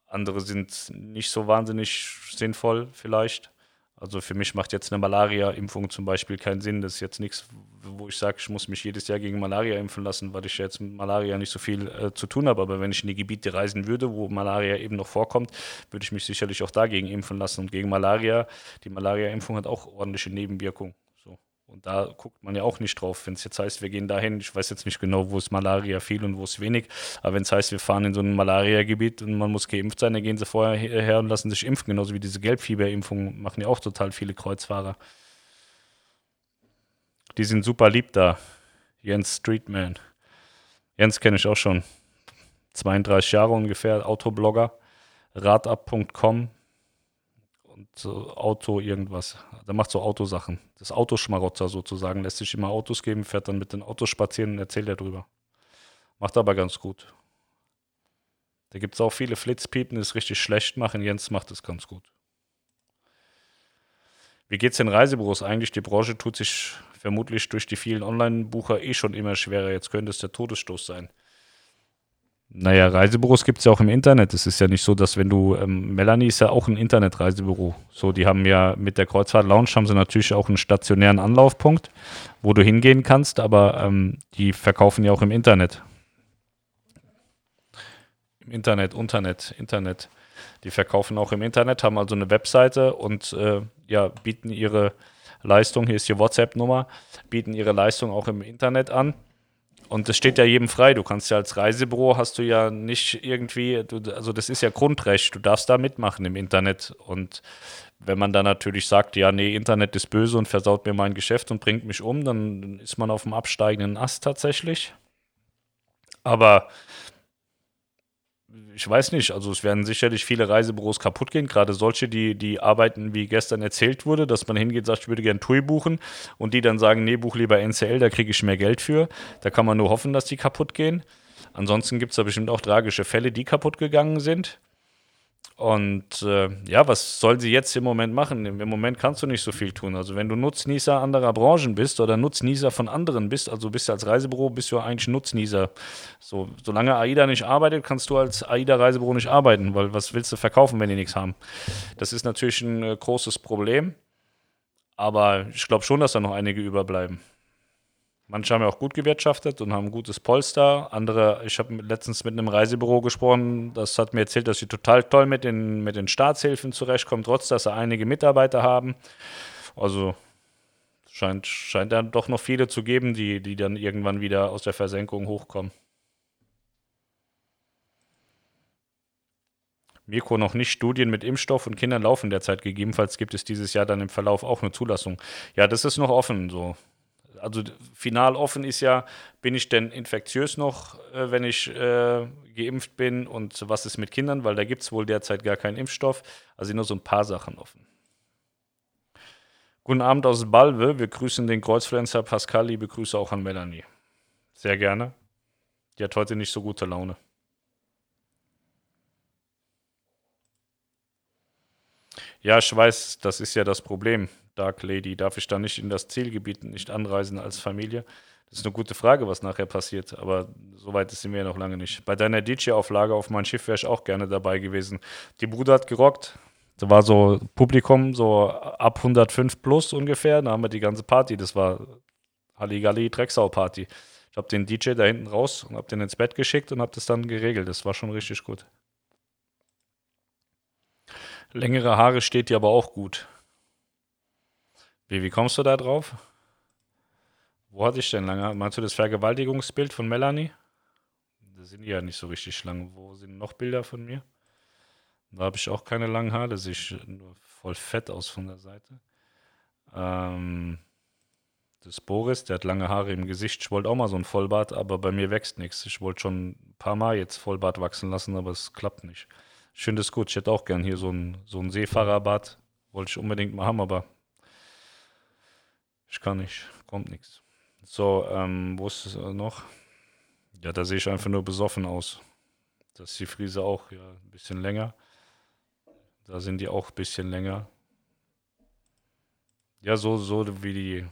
Andere sind nicht so wahnsinnig sinnvoll vielleicht. Also für mich macht jetzt eine Malaria-Impfung zum Beispiel keinen Sinn. Das ist jetzt nichts, wo ich sage, ich muss mich jedes Jahr gegen Malaria impfen lassen, weil ich jetzt mit Malaria nicht so viel äh, zu tun habe. Aber wenn ich in die Gebiete reisen würde, wo Malaria eben noch vorkommt, würde ich mich sicherlich auch dagegen impfen lassen. Und gegen Malaria, die Malaria-Impfung hat auch ordentliche Nebenwirkungen. Und da guckt man ja auch nicht drauf. Wenn es jetzt heißt, wir gehen dahin, ich weiß jetzt nicht genau, wo es Malaria viel und wo es wenig, aber wenn es heißt, wir fahren in so ein Malaria-Gebiet und man muss geimpft sein, dann gehen sie vorher her und lassen sich impfen. Genauso wie diese Gelbfieberimpfungen machen ja auch total viele Kreuzfahrer. Die sind super lieb da. Jens Streetman. Jens kenne ich auch schon. 32 Jahre ungefähr, Autoblogger. Radab.com, und so Auto irgendwas. Der macht so Autosachen. Das Autoschmarotzer sozusagen. Lässt sich immer Autos geben, fährt dann mit den Autos spazieren und erzählt darüber. Macht aber ganz gut. Da gibt es auch viele Flitzpiepen, die es richtig schlecht machen. Jens macht es ganz gut. Wie geht es den Reisebüros eigentlich? Die Branche tut sich vermutlich durch die vielen Online-Bucher eh schon immer schwerer. Jetzt könnte es der Todesstoß sein. Naja, Reisebüros gibt es ja auch im Internet. Es ist ja nicht so, dass wenn du, ähm, Melanie ist ja auch ein Internet-Reisebüro. So, die haben ja mit der Kreuzfahrt Lounge haben sie natürlich auch einen stationären Anlaufpunkt, wo du hingehen kannst, aber ähm, die verkaufen ja auch im Internet. Im Internet, Internet, Internet. Die verkaufen auch im Internet, haben also eine Webseite und äh, ja, bieten ihre Leistung, hier ist die WhatsApp-Nummer, bieten ihre Leistung auch im Internet an Und das steht ja jedem frei. Du kannst ja als Reisebüro hast du ja nicht irgendwie, du, also das ist ja Grundrecht. Du darfst da mitmachen im Internet. Und wenn man dann natürlich sagt, ja, nee, Internet ist böse und versaut mir mein Geschäft und bringt mich um, dann ist man auf dem absteigenden Ast tatsächlich. Aber ich weiß nicht, also es werden sicherlich viele Reisebüros kaputt gehen, gerade solche, die, die arbeiten, wie gestern erzählt wurde, dass man hingeht sagt, ich würde gerne TUI buchen und die dann sagen, nee, buch lieber NCL, da kriege ich mehr Geld für. Da kann man nur hoffen, dass die kaputt gehen. Ansonsten gibt es da bestimmt auch tragische Fälle, die kaputt gegangen sind. Und äh, ja, was soll sie jetzt im Moment machen? Im Moment kannst du nicht so viel tun. Also wenn du Nutznießer anderer Branchen bist oder Nutznießer von anderen bist, also bist du als Reisebüro, bist du eigentlich Nutznießer. So, solange AIDA nicht arbeitet, kannst du als AIDA-Reisebüro nicht arbeiten, weil was willst du verkaufen, wenn die nichts haben? Das ist natürlich ein äh, großes Problem. Aber ich glaube schon, dass da noch einige überbleiben. Manche haben ja auch gut gewirtschaftet und haben ein gutes Polster. Andere, ich habe letztens mit einem Reisebüro gesprochen, das hat mir erzählt, dass sie total toll mit den, mit den Staatshilfen zurechtkommen, trotz dass sie einige Mitarbeiter haben. Also scheint, scheint dann doch noch viele zu geben, die, die dann irgendwann wieder aus der Versenkung hochkommen. Mirko noch nicht Studien mit Impfstoff und Kindern laufen derzeit. Gegebenenfalls gibt es dieses Jahr dann im Verlauf auch eine Zulassung. Ja, das ist noch offen so also final offen ist ja, bin ich denn infektiös noch, äh, wenn ich äh, geimpft bin und was ist mit Kindern, weil da gibt es wohl derzeit gar keinen Impfstoff. Also nur so ein paar Sachen offen. Guten Abend aus Balve. Wir grüßen den Kreuzpflanzer Pascal. Liebe Grüße auch an Melanie. Sehr gerne. Die hat heute nicht so gute Laune. Ja, ich weiß, das ist ja das Problem. Dark Lady? Darf ich da nicht in das Zielgebiet nicht anreisen als Familie? Das ist eine gute Frage, was nachher passiert, aber so weit sind wir ja noch lange nicht. Bei deiner DJ-Auflage auf mein Schiff wäre ich auch gerne dabei gewesen. Die Bude hat gerockt. Da war so Publikum, so ab 105 plus ungefähr. Da haben wir die ganze Party. Das war Halligalli Drecksau-Party. Ich habe den DJ da hinten raus und habe den ins Bett geschickt und habe das dann geregelt. Das war schon richtig gut. Längere Haare steht dir aber auch gut. Wie, wie kommst du da drauf? Wo hatte ich denn lange? Meinst du das Vergewaltigungsbild von Melanie? Da sind die ja nicht so richtig lang. Wo sind noch Bilder von mir? Da habe ich auch keine langen Haare. Das sieht nur voll fett aus von der Seite. Ähm, das Boris, der hat lange Haare im Gesicht. Ich wollte auch mal so ein Vollbart, aber bei mir wächst nichts. Ich wollte schon ein paar Mal jetzt Vollbart wachsen lassen, aber es klappt nicht. Ich finde es gut. Ich hätte auch gern hier so ein, so ein Seefahrerbart. Wollte ich unbedingt mal haben, aber ich kann nicht, kommt nichts. So, ähm, wo ist es noch? Ja, da sehe ich einfach nur besoffen aus. Das ist die Friese auch, ja, ein bisschen länger. Da sind die auch ein bisschen länger. Ja, so, so wie die.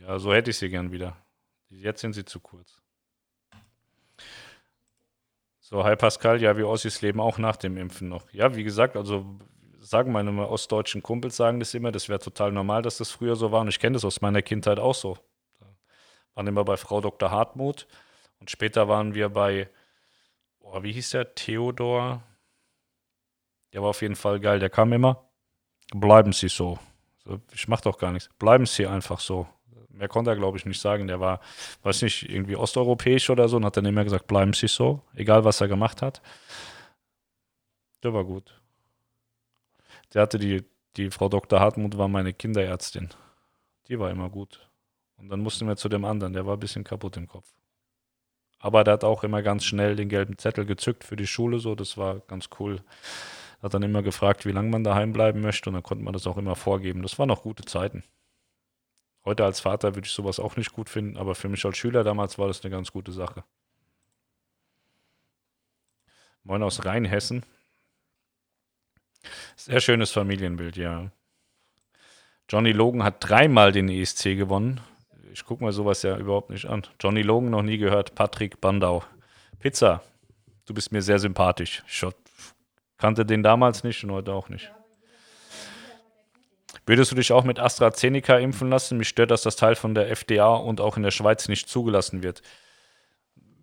Ja, so hätte ich sie gern wieder. Jetzt sind sie zu kurz. So, hi Pascal, ja, wie Ossis leben auch nach dem Impfen noch. Ja, wie gesagt, also sagen meine ostdeutschen Kumpels, sagen das immer, das wäre total normal, dass das früher so war. Und ich kenne das aus meiner Kindheit auch so. Wir waren immer bei Frau Dr. Hartmut und später waren wir bei, oh, wie hieß der? Theodor. Der war auf jeden Fall geil. Der kam immer. Bleiben Sie so. Ich mache doch gar nichts. Bleiben Sie einfach so. Mehr konnte er, glaube ich, nicht sagen. Der war, weiß nicht, irgendwie osteuropäisch oder so und hat dann immer gesagt, bleiben Sie so, egal was er gemacht hat. Der war gut. Der hatte die, die Frau Dr. Hartmut war meine Kinderärztin. Die war immer gut. Und dann mussten wir zu dem anderen, der war ein bisschen kaputt im Kopf. Aber der hat auch immer ganz schnell den gelben Zettel gezückt für die Schule, so, das war ganz cool. Hat dann immer gefragt, wie lange man daheim bleiben möchte und dann konnte man das auch immer vorgeben. Das waren noch gute Zeiten. Heute als Vater würde ich sowas auch nicht gut finden, aber für mich als Schüler damals war das eine ganz gute Sache. Moin aus Rheinhessen. Sehr schönes Familienbild, ja. Johnny Logan hat dreimal den ESC gewonnen. Ich gucke mal sowas ja überhaupt nicht an. Johnny Logan noch nie gehört. Patrick Bandau. Pizza, du bist mir sehr sympathisch. Ich kannte den damals nicht und heute auch nicht. Würdest du dich auch mit AstraZeneca impfen lassen? Mich stört, dass das Teil von der FDA und auch in der Schweiz nicht zugelassen wird.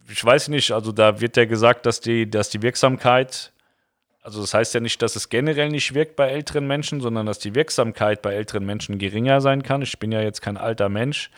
Ich weiß nicht, also da wird ja gesagt, dass die, dass die Wirksamkeit also das heißt ja nicht, dass es generell nicht wirkt bei älteren Menschen, sondern dass die Wirksamkeit bei älteren Menschen geringer sein kann. Ich bin ja jetzt kein alter Mensch.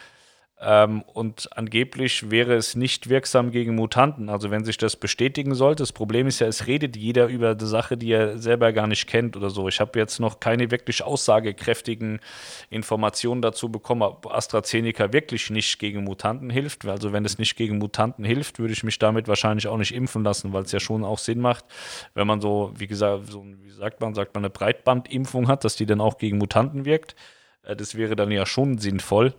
Ähm, und angeblich wäre es nicht wirksam gegen Mutanten. Also wenn sich das bestätigen sollte, das Problem ist ja, es redet jeder über eine Sache, die er selber gar nicht kennt oder so. Ich habe jetzt noch keine wirklich aussagekräftigen Informationen dazu bekommen, ob AstraZeneca wirklich nicht gegen Mutanten hilft. Also wenn es nicht gegen Mutanten hilft, würde ich mich damit wahrscheinlich auch nicht impfen lassen, weil es ja schon auch Sinn macht, wenn man so, wie gesagt, so, wie sagt man, sagt man eine Breitbandimpfung hat, dass die dann auch gegen Mutanten wirkt. Äh, das wäre dann ja schon sinnvoll.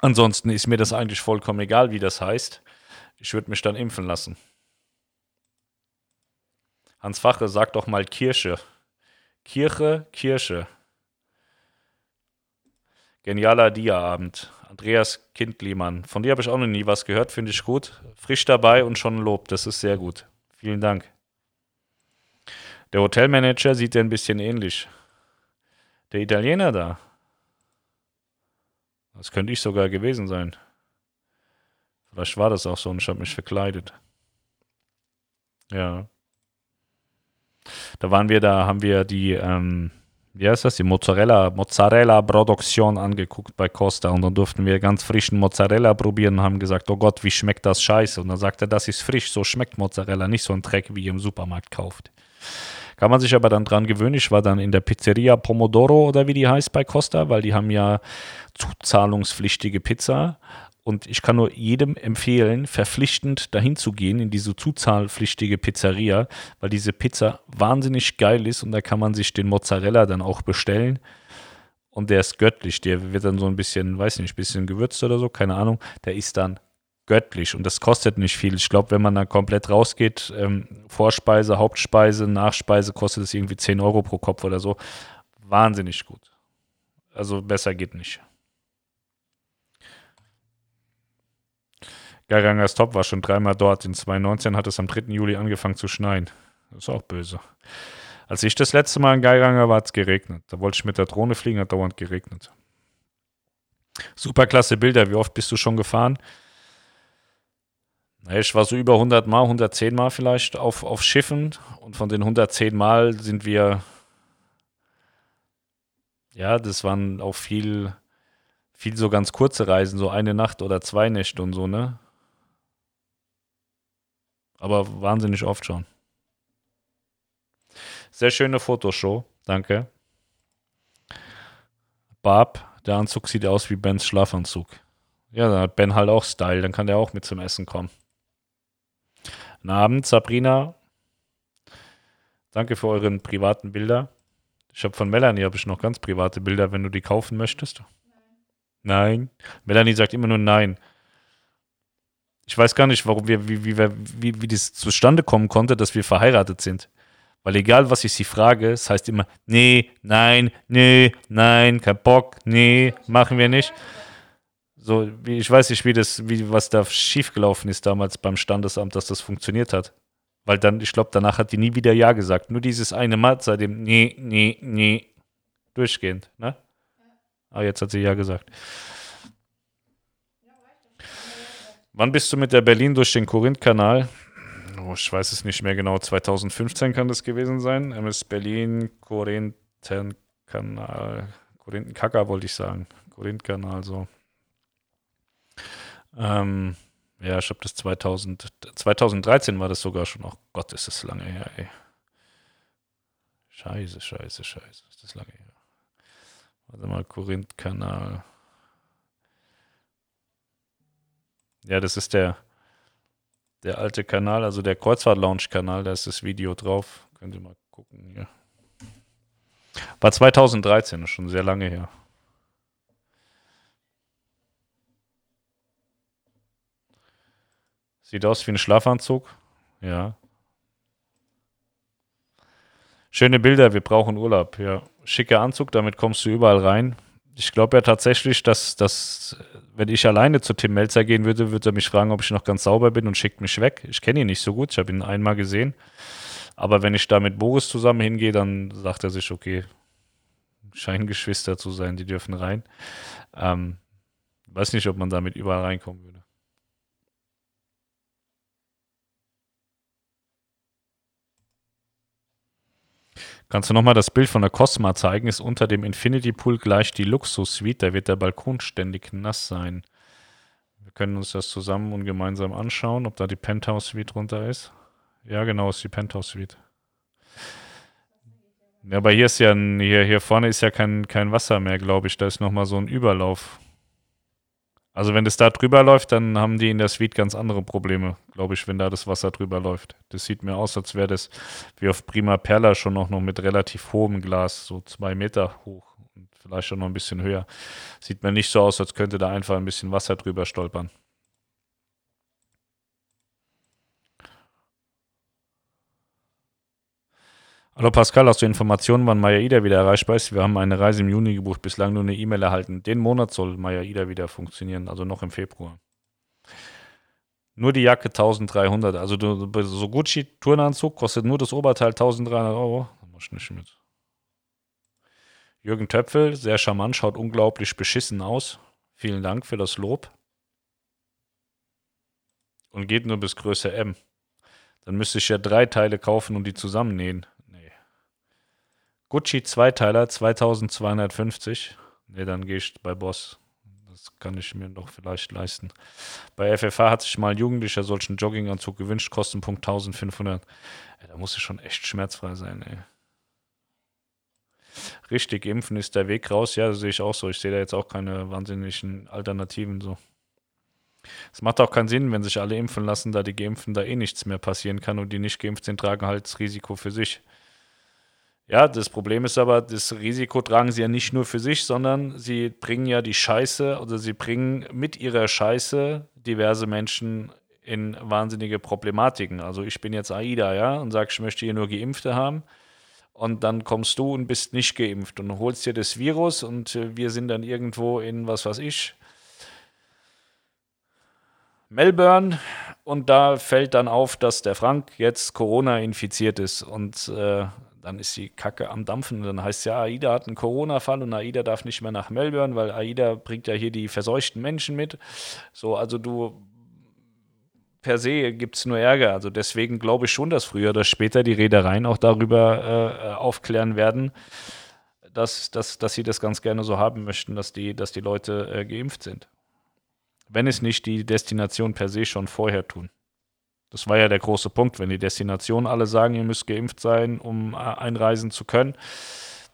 Ansonsten ist mir das eigentlich vollkommen egal, wie das heißt. Ich würde mich dann impfen lassen. Hans Fache, sag doch mal Kirche. Kirche, Kirche. Genialer Dia-Abend. Andreas Kindliemann. Von dir habe ich auch noch nie was gehört, finde ich gut. Frisch dabei und schon Lob, das ist sehr gut. Vielen Dank. Der Hotelmanager sieht dir ein bisschen ähnlich. Der Italiener da. Das könnte ich sogar gewesen sein. Vielleicht war das auch so und ich habe mich verkleidet. Ja. Da waren wir, da haben wir die, ähm, wie heißt das, die Mozzarella, Mozzarella Produktion angeguckt bei Costa und dann durften wir ganz frischen Mozzarella probieren und haben gesagt, oh Gott, wie schmeckt das scheiße? Und dann sagte er, das ist frisch, so schmeckt Mozzarella, nicht so ein Dreck, wie ihr im Supermarkt kauft. Kann man sich aber dann dran gewöhnen. Ich war dann in der Pizzeria Pomodoro oder wie die heißt bei Costa, weil die haben ja zuzahlungspflichtige Pizza. Und ich kann nur jedem empfehlen, verpflichtend dahin zu gehen in diese zuzahlpflichtige Pizzeria, weil diese Pizza wahnsinnig geil ist und da kann man sich den Mozzarella dann auch bestellen. Und der ist göttlich. Der wird dann so ein bisschen, weiß nicht, ein bisschen gewürzt oder so, keine Ahnung. Der ist dann göttlich und das kostet nicht viel. Ich glaube, wenn man da komplett rausgeht, ähm, Vorspeise, Hauptspeise, Nachspeise, kostet es irgendwie 10 Euro pro Kopf oder so. Wahnsinnig gut. Also besser geht nicht. Geirangers Top war schon dreimal dort. In 2019 hat es am 3. Juli angefangen zu schneien. Das ist auch böse. Als ich das letzte Mal in Geiranger war, hat es geregnet. Da wollte ich mit der Drohne fliegen, hat dauernd geregnet. Superklasse Bilder. Wie oft bist du schon gefahren? Ich war so über 100 Mal, 110 Mal vielleicht auf, auf Schiffen und von den 110 Mal sind wir, ja, das waren auch viel, viel so ganz kurze Reisen, so eine Nacht oder zwei Nächte und so, ne? Aber wahnsinnig oft schon. Sehr schöne Fotoshow, danke. Barb, der Anzug sieht aus wie Bens Schlafanzug. Ja, dann hat Ben halt auch Style, dann kann der auch mit zum Essen kommen. Guten Abend, Sabrina. Danke für euren privaten Bilder. Ich habe von Melanie habe ich noch ganz private Bilder, wenn du die kaufen möchtest. Nein. nein. Melanie sagt immer nur nein. Ich weiß gar nicht, warum wir, wie, wie, wie, wie das zustande kommen konnte, dass wir verheiratet sind. Weil egal, was ich sie frage, es heißt immer, nee, nein, nee, nein, kein Bock, nee, machen wir nicht. So, ich weiß nicht, wie das, wie, was da schiefgelaufen ist damals beim Standesamt, dass das funktioniert hat. Weil dann, ich glaube, danach hat die nie wieder Ja gesagt. Nur dieses eine Mal seitdem, nee, nee, nee, durchgehend, ne? Ah, jetzt hat sie Ja gesagt. Wann bist du mit der Berlin durch den Korinth-Kanal? Oh, ich weiß es nicht mehr genau. 2015 kann das gewesen sein. MS Berlin, Korinthen-Kanal. Korinthen-Kacker wollte ich sagen. Korinth-Kanal, so. Ähm, ja, ich habe das 2000, 2013 war das sogar schon. Oh Gott, ist das lange her, ey. Scheiße, scheiße, scheiße. Ist das lange her. Warte mal, Korinth-Kanal. Ja, das ist der, der alte Kanal, also der Kreuzfahrt-Lounge-Kanal, da ist das Video drauf. Könnt ihr mal gucken hier. War 2013, schon sehr lange her. Sieht aus wie ein Schlafanzug. Ja. Schöne Bilder, wir brauchen Urlaub. Ja. Schicker Anzug, damit kommst du überall rein. Ich glaube ja tatsächlich, dass, dass, wenn ich alleine zu Tim Melzer gehen würde, würde er mich fragen, ob ich noch ganz sauber bin und schickt mich weg. Ich kenne ihn nicht so gut, ich habe ihn einmal gesehen. Aber wenn ich da mit Boris zusammen hingehe, dann sagt er sich, okay, scheinen Geschwister zu sein, die dürfen rein. Ähm, weiß nicht, ob man damit überall reinkommen würde. Kannst du nochmal das Bild von der Cosma zeigen? Ist unter dem Infinity Pool gleich die Luxus Suite. Da wird der Balkon ständig nass sein. Wir können uns das zusammen und gemeinsam anschauen, ob da die Penthouse Suite runter ist. Ja, genau, ist die Penthouse Suite. Ja, aber hier ist ja ein, hier, hier vorne ist ja kein, kein Wasser mehr, glaube ich. Da ist nochmal so ein Überlauf. Also wenn das da drüber läuft, dann haben die in der Suite ganz andere Probleme, glaube ich, wenn da das Wasser drüber läuft. Das sieht mir aus, als wäre das wie auf Prima Perla schon noch, noch mit relativ hohem Glas, so zwei Meter hoch und vielleicht schon noch ein bisschen höher. Sieht mir nicht so aus, als könnte da einfach ein bisschen Wasser drüber stolpern. Hallo Pascal, hast du Informationen, wann Maya Ida wieder erreichbar ist? Wir haben eine Reise im Juni gebucht, bislang nur eine E-Mail erhalten. Den Monat soll Maya Ida wieder funktionieren, also noch im Februar. Nur die Jacke 1300, also so Gucci-Turnanzug kostet nur das Oberteil 1300 Euro. Da muss ich nicht mit. Jürgen Töpfel, sehr charmant, schaut unglaublich beschissen aus. Vielen Dank für das Lob. Und geht nur bis Größe M. Dann müsste ich ja drei Teile kaufen und die zusammennähen. Gucci Zweiteiler 2250. Ne, dann gehe ich bei Boss. Das kann ich mir doch vielleicht leisten. Bei FFH hat sich mal ein Jugendlicher solchen Jogginganzug gewünscht, Kostenpunkt 1500. Ey, da muss es schon echt schmerzfrei sein, ey. Richtig, impfen ist der Weg raus. Ja, sehe ich auch so. Ich sehe da jetzt auch keine wahnsinnigen Alternativen so. Es macht auch keinen Sinn, wenn sich alle impfen lassen, da die Geimpften da eh nichts mehr passieren kann und die nicht geimpft sind, tragen halt das Risiko für sich. Ja, das Problem ist aber, das Risiko tragen sie ja nicht nur für sich, sondern sie bringen ja die Scheiße oder sie bringen mit ihrer Scheiße diverse Menschen in wahnsinnige Problematiken. Also ich bin jetzt AIDA, ja, und sage, ich möchte hier nur Geimpfte haben. Und dann kommst du und bist nicht geimpft und holst dir das Virus und äh, wir sind dann irgendwo in, was weiß ich, Melbourne und da fällt dann auf, dass der Frank jetzt Corona infiziert ist und äh, dann ist die Kacke am Dampfen. Und dann heißt es ja, AIDA hat einen Corona-Fall und AIDA darf nicht mehr nach Melbourne, weil AIDA bringt ja hier die verseuchten Menschen mit. So, also du per se gibt es nur Ärger. Also deswegen glaube ich schon, dass früher oder später die Reedereien auch darüber äh, aufklären werden, dass, dass, dass sie das ganz gerne so haben möchten, dass die, dass die Leute äh, geimpft sind. Wenn es nicht die Destination per se schon vorher tun. Das war ja der große Punkt. Wenn die Destinationen alle sagen, ihr müsst geimpft sein, um äh, einreisen zu können,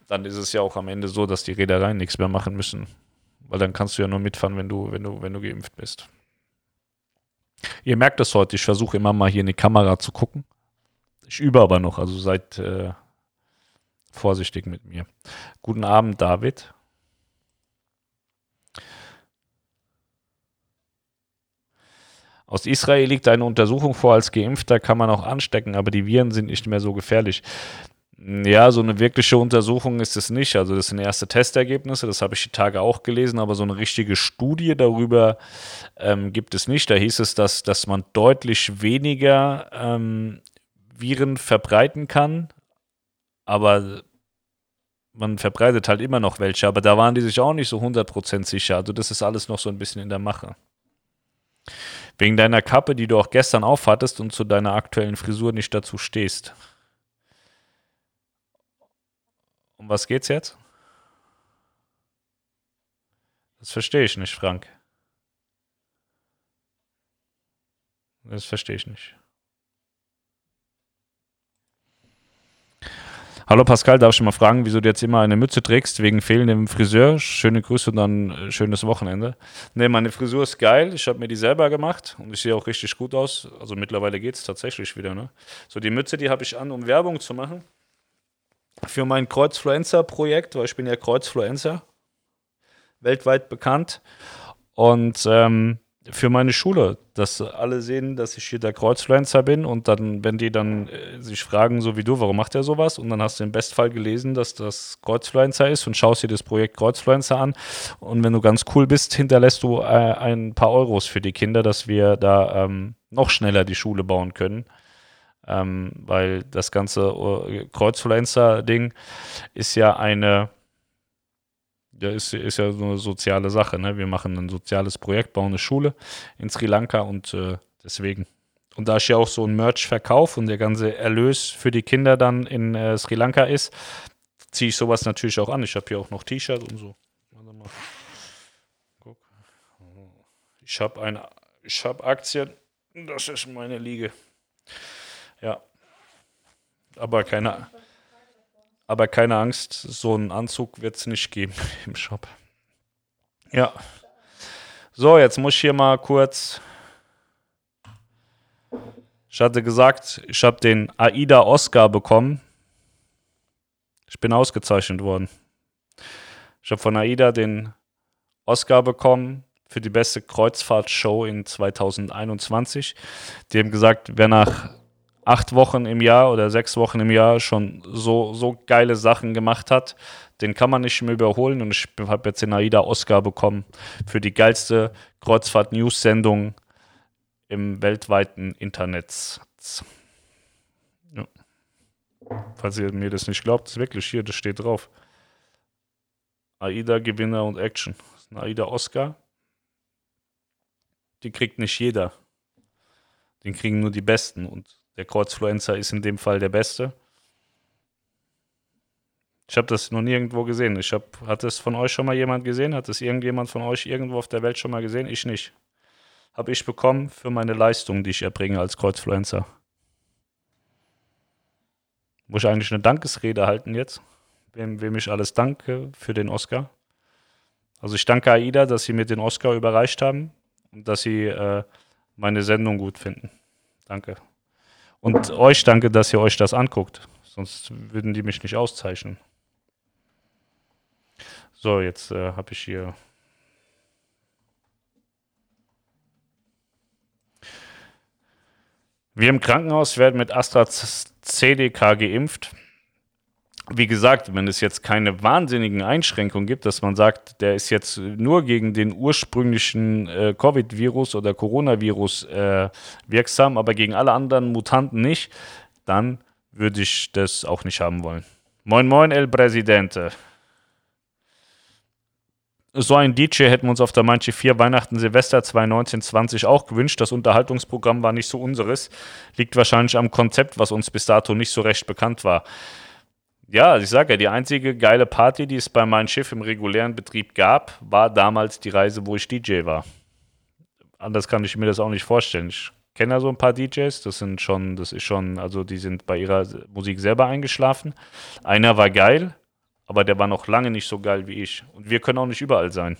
dann ist es ja auch am Ende so, dass die Reedereien nichts mehr machen müssen. Weil dann kannst du ja nur mitfahren, wenn du, wenn du, wenn du geimpft bist. Ihr merkt es heute, ich versuche immer mal hier in die Kamera zu gucken. Ich übe aber noch, also seid äh, vorsichtig mit mir. Guten Abend, David. Aus Israel liegt eine Untersuchung vor, als Geimpfter kann man auch anstecken, aber die Viren sind nicht mehr so gefährlich. Ja, so eine wirkliche Untersuchung ist es nicht. Also das sind erste Testergebnisse, das habe ich die Tage auch gelesen, aber so eine richtige Studie darüber ähm, gibt es nicht. Da hieß es, dass, dass man deutlich weniger ähm, Viren verbreiten kann, aber man verbreitet halt immer noch welche. Aber da waren die sich auch nicht so 100% sicher. Also das ist alles noch so ein bisschen in der Mache. Wegen deiner Kappe, die du auch gestern aufhattest und zu deiner aktuellen Frisur nicht dazu stehst. Um was geht's jetzt? Das verstehe ich nicht, Frank. Das verstehe ich nicht. Hallo Pascal, darf ich mal fragen, wieso du jetzt immer eine Mütze trägst wegen fehlendem Friseur? Schöne Grüße und dann äh, schönes Wochenende. Ne, meine Frisur ist geil. Ich habe mir die selber gemacht und ich sehe auch richtig gut aus. Also mittlerweile geht es tatsächlich wieder. Ne? So, die Mütze, die habe ich an, um Werbung zu machen. Für mein Kreuzfluencer-Projekt, weil ich bin ja Kreuzfluencer. Weltweit bekannt. Und ähm, für meine Schule, dass alle sehen, dass ich hier der Kreuzfluencer bin und dann, wenn die dann äh, sich fragen, so wie du, warum macht er sowas? Und dann hast du im Bestfall gelesen, dass das Kreuzfluencer ist und schaust dir das Projekt Kreuzfluencer an. Und wenn du ganz cool bist, hinterlässt du äh, ein paar Euros für die Kinder, dass wir da ähm, noch schneller die Schule bauen können. Ähm, weil das ganze äh, Kreuzfluencer-Ding ist ja eine ja, ist, ist ja so eine soziale Sache. Ne? Wir machen ein soziales Projekt, bauen eine Schule in Sri Lanka und äh, deswegen. und da ich ja auch so ein Merch verkaufe und der ganze Erlös für die Kinder dann in äh, Sri Lanka ist, ziehe ich sowas natürlich auch an. Ich habe hier auch noch T-Shirt und so. Guck. Ich habe eine, ich habe Aktien. Das ist meine Liege. Ja. Aber keine, aber keine Angst, so einen Anzug wird es nicht geben <laughs> im Shop. Ja. So, jetzt muss ich hier mal kurz ich hatte gesagt, ich habe den AIDA Oscar bekommen. Ich bin ausgezeichnet worden. Ich habe von AIDA den Oscar bekommen für die beste Kreuzfahrtshow in 2021. Die haben gesagt, wer nach acht Wochen im Jahr oder sechs Wochen im Jahr schon so, so geile Sachen gemacht hat, den kann man nicht mehr überholen. Und ich habe jetzt den AIDA Oscar bekommen für die geilste Kreuzfahrt-News-Sendung im weltweiten Internet. Ja. Falls ihr mir das nicht glaubt, ist wirklich hier, das steht drauf. AIDA Gewinner und Action. Das ist ein AIDA Oscar. Die kriegt nicht jeder. Den kriegen nur die Besten. Und der Kreuzfluencer ist in dem Fall der Beste. Ich habe das noch nirgendwo gesehen. Ich hab, hat es von euch schon mal jemand gesehen? Hat es irgendjemand von euch irgendwo auf der Welt schon mal gesehen? Ich nicht habe ich bekommen für meine Leistung, die ich erbringe als Kreuzfluencer. Muss ich eigentlich eine Dankesrede halten jetzt, wem, wem ich alles danke für den Oscar. Also ich danke AIDA, dass sie mir den Oscar überreicht haben und dass sie äh, meine Sendung gut finden. Danke. Und euch danke, dass ihr euch das anguckt. Sonst würden die mich nicht auszeichnen. So, jetzt äh, habe ich hier Wir im Krankenhaus werden mit AstraZeneca geimpft. Wie gesagt, wenn es jetzt keine wahnsinnigen Einschränkungen gibt, dass man sagt, der ist jetzt nur gegen den ursprünglichen äh, Covid-Virus oder Coronavirus äh, wirksam, aber gegen alle anderen Mutanten nicht, dann würde ich das auch nicht haben wollen. Moin, moin, El Presidente so ein DJ hätten wir uns auf der Manche 4 Weihnachten Silvester 2019-20 auch gewünscht. Das Unterhaltungsprogramm war nicht so unseres. Liegt wahrscheinlich am Konzept, was uns bis dato nicht so recht bekannt war. Ja, ich sage ja, die einzige geile Party, die es bei meinem Schiff im regulären Betrieb gab, war damals die Reise, wo ich DJ war. Anders kann ich mir das auch nicht vorstellen. Ich kenne ja so ein paar DJs, das sind schon, das ist schon, also die sind bei ihrer Musik selber eingeschlafen. Einer war geil, aber der war noch lange nicht so geil wie ich. Und wir können auch nicht überall sein.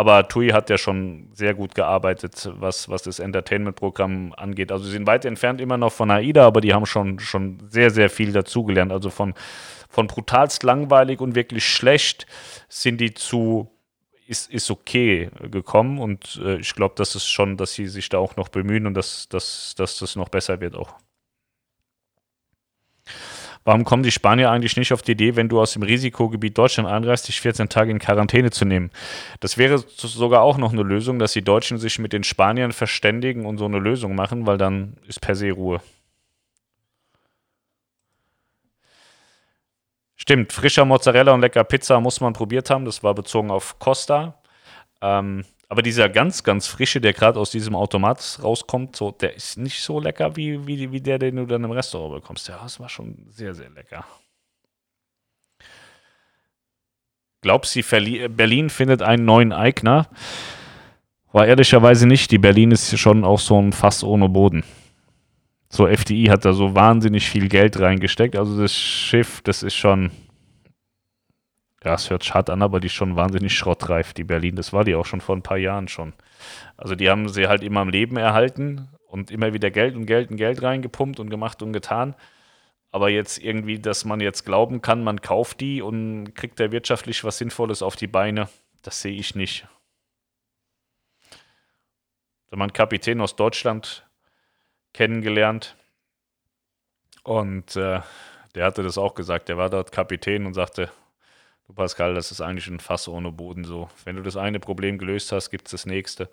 Aber TUI hat ja schon sehr gut gearbeitet, was, was das Entertainment-Programm angeht. Also sie sind weit entfernt immer noch von AIDA, aber die haben schon, schon sehr, sehr viel dazugelernt. Also von, von brutalst langweilig und wirklich schlecht sind die zu ist, ist okay gekommen und äh, ich glaube, das ist schon, dass sie sich da auch noch bemühen und dass, dass, dass das noch besser wird auch. Warum kommen die Spanier eigentlich nicht auf die Idee, wenn du aus dem Risikogebiet Deutschland einreist, dich 14 Tage in Quarantäne zu nehmen? Das wäre sogar auch noch eine Lösung, dass die Deutschen sich mit den Spaniern verständigen und so eine Lösung machen, weil dann ist per se Ruhe. Stimmt, frischer Mozzarella und lecker Pizza muss man probiert haben. Das war bezogen auf Costa. Ähm, aber dieser ganz, ganz frische, der gerade aus diesem Automat rauskommt, so, der ist nicht so lecker wie, wie, wie der, den du dann im Restaurant bekommst. Ja, das war schon sehr, sehr lecker. Glaubst du, Berlin findet einen neuen Eigner? War ehrlicherweise nicht. Die Berlin ist schon auch so ein Fass ohne Boden. So, FDI hat da so wahnsinnig viel Geld reingesteckt. Also das Schiff, das ist schon, ja, es hört schad an, aber die ist schon wahnsinnig schrottreif, die Berlin. Das war die auch schon vor ein paar Jahren schon. Also die haben sie halt immer am Leben erhalten und immer wieder Geld und Geld und Geld reingepumpt und gemacht und getan. Aber jetzt irgendwie, dass man jetzt glauben kann, man kauft die und kriegt da wirtschaftlich was Sinnvolles auf die Beine, das sehe ich nicht. Da man Kapitän aus Deutschland kennengelernt und äh, der hatte das auch gesagt. Der war dort Kapitän und sagte, Du Pascal, das ist eigentlich ein Fass ohne Boden so. Wenn du das eine Problem gelöst hast, gibt es das nächste.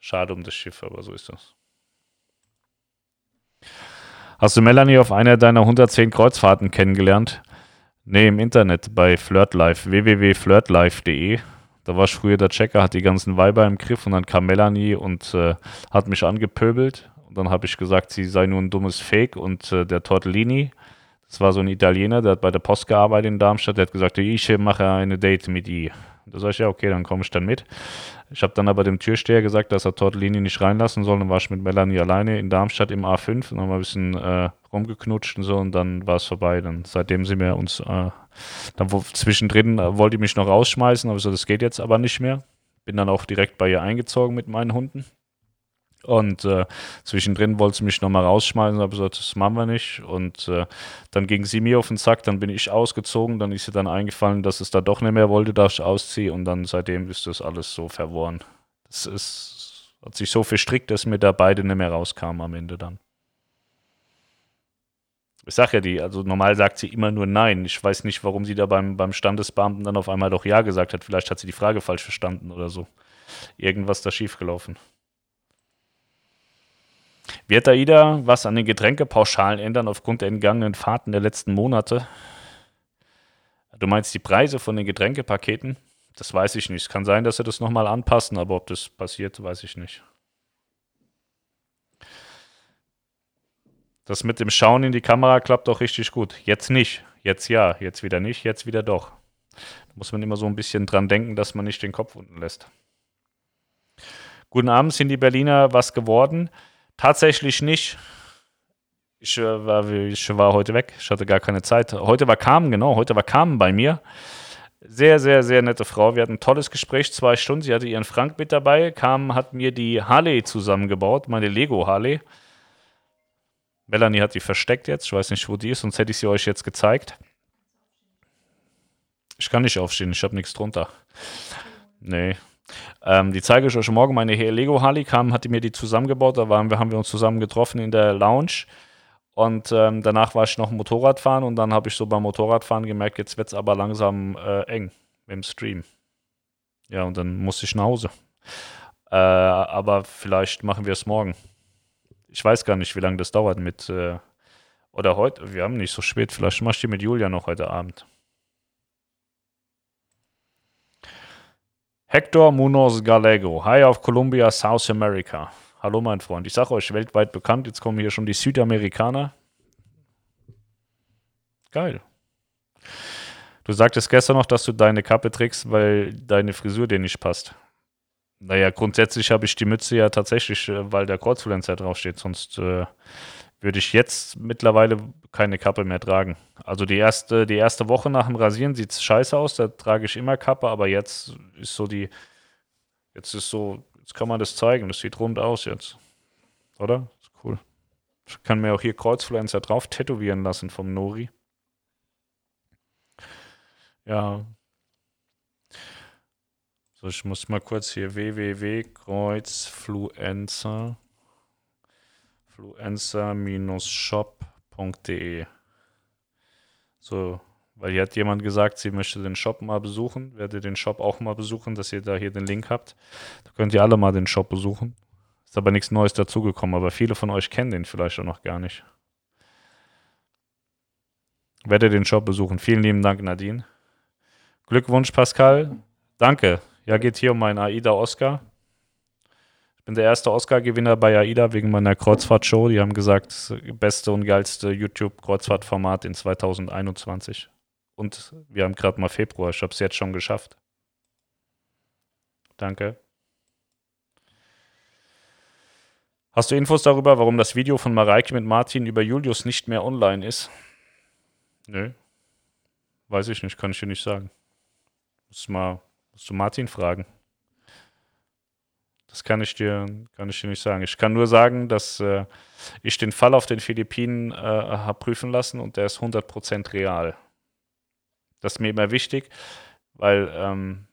Schade um das Schiff, aber so ist das. Hast du Melanie auf einer deiner 110 Kreuzfahrten kennengelernt? Nee, im Internet bei Flirtlife, www.flirtlife.de. Da war ich früher der Checker, hat die ganzen Weiber im Griff und dann kam Melanie und äh, hat mich angepöbelt. Und dann habe ich gesagt, sie sei nur ein dummes Fake und äh, der Tortellini, das war so ein Italiener, der hat bei der Post gearbeitet in Darmstadt, der hat gesagt, ich mache eine Date mit ihr. Da sage ich, ja, okay, dann komme ich dann mit. Ich habe dann aber dem Türsteher gesagt, dass er Tortellini nicht reinlassen soll. Dann war ich mit Melanie alleine in Darmstadt im A5 und haben ein bisschen äh, rumgeknutscht und so und dann war es vorbei. Dann seitdem sind wir uns, äh, dann wo, zwischendrin äh, wollte ich mich noch rausschmeißen, aber so, das geht jetzt aber nicht mehr. Bin dann auch direkt bei ihr eingezogen mit meinen Hunden. Und äh, zwischendrin wollte sie mich nochmal rausschmeißen, habe gesagt, das machen wir nicht. Und äh, dann ging sie mir auf den Sack, dann bin ich ausgezogen, dann ist sie dann eingefallen, dass es da doch nicht mehr wollte, dass ich ausziehe. Und dann seitdem ist das alles so verworren. Das ist, hat sich so verstrickt, dass mir da beide nicht mehr rauskamen am Ende dann. Ich sag ja die, also normal sagt sie immer nur Nein. Ich weiß nicht, warum sie da beim, beim Standesbeamten dann auf einmal doch Ja gesagt hat. Vielleicht hat sie die Frage falsch verstanden oder so. Irgendwas da schiefgelaufen. Wird AIDA was an den Getränkepauschalen ändern aufgrund der entgangenen Fahrten der letzten Monate? Du meinst die Preise von den Getränkepaketen? Das weiß ich nicht. Es kann sein, dass sie das nochmal anpassen, aber ob das passiert, weiß ich nicht. Das mit dem Schauen in die Kamera klappt auch richtig gut. Jetzt nicht. Jetzt ja. Jetzt wieder nicht. Jetzt wieder doch. Da muss man immer so ein bisschen dran denken, dass man nicht den Kopf unten lässt. Guten Abend, sind die Berliner was geworden? Tatsächlich nicht. Ich, äh, war, ich war heute weg. Ich hatte gar keine Zeit. Heute war Carmen, genau. Heute war Carmen bei mir. Sehr, sehr, sehr nette Frau. Wir hatten ein tolles Gespräch, zwei Stunden. Sie hatte ihren Frank mit dabei. Carmen hat mir die Harley zusammengebaut, meine Lego Harley. Melanie hat die versteckt jetzt. Ich weiß nicht, wo die ist, sonst hätte ich sie euch jetzt gezeigt. Ich kann nicht aufstehen, ich habe nichts drunter. Nee, ähm, die zeige ich euch morgen. Meine Lego Harley kam, hat die mir die zusammengebaut. Da waren wir, haben wir uns zusammen getroffen in der Lounge. Und ähm, danach war ich noch Motorradfahren und dann habe ich so beim Motorradfahren gemerkt, jetzt wird es aber langsam äh, eng im Stream. Ja, und dann musste ich nach Hause. Äh, aber vielleicht machen wir es morgen. Ich weiß gar nicht, wie lange das dauert mit. Äh, oder heute, wir haben nicht so spät, vielleicht mach ich die mit Julia noch heute Abend. Hector Munoz Gallego. Hi auf Columbia, South America. Hallo, mein Freund. Ich sage euch, weltweit bekannt. Jetzt kommen hier schon die Südamerikaner. Geil. Du sagtest gestern noch, dass du deine Kappe trägst, weil deine Frisur dir nicht passt. Naja, grundsätzlich habe ich die Mütze ja tatsächlich, äh, weil der Kreuzfluencer draufsteht. Sonst äh, würde ich jetzt mittlerweile keine Kappe mehr tragen. Also die erste, die erste Woche nach dem Rasieren sieht es scheiße aus, da trage ich immer Kappe, aber jetzt ist so die, jetzt ist so, jetzt kann man das zeigen, das sieht rund aus jetzt. Oder? Ist cool. Ich kann mir auch hier Kreuzfluencer drauf tätowieren lassen vom Nori. Ja. So, ich muss mal kurz hier www.kreuzfluencer influencer-shop.de. So, weil hier hat jemand gesagt, sie möchte den Shop mal besuchen. Werde den Shop auch mal besuchen, dass ihr da hier den Link habt. Da könnt ihr alle mal den Shop besuchen. Ist aber nichts Neues dazugekommen, aber viele von euch kennen den vielleicht auch noch gar nicht. Werde den Shop besuchen. Vielen lieben Dank, Nadine. Glückwunsch, Pascal. Danke. Ja, geht hier um meinen AIDA Oscar bin der erste Oscar-Gewinner bei AIDA wegen meiner Kreuzfahrt-Show. Die haben gesagt, beste und geilste YouTube-Kreuzfahrtformat in 2021. Und wir haben gerade mal Februar. Ich habe es jetzt schon geschafft. Danke. Hast du Infos darüber, warum das Video von Mareike mit Martin über Julius nicht mehr online ist? Nö. Weiß ich nicht, kann ich dir nicht sagen. Muss mal, musst du Martin fragen. Das kann ich dir, kann ich dir nicht sagen. Ich kann nur sagen, dass äh, ich den Fall auf den Philippinen äh, habe prüfen lassen und der ist 100% real. Das ist mir immer wichtig, weil ähm,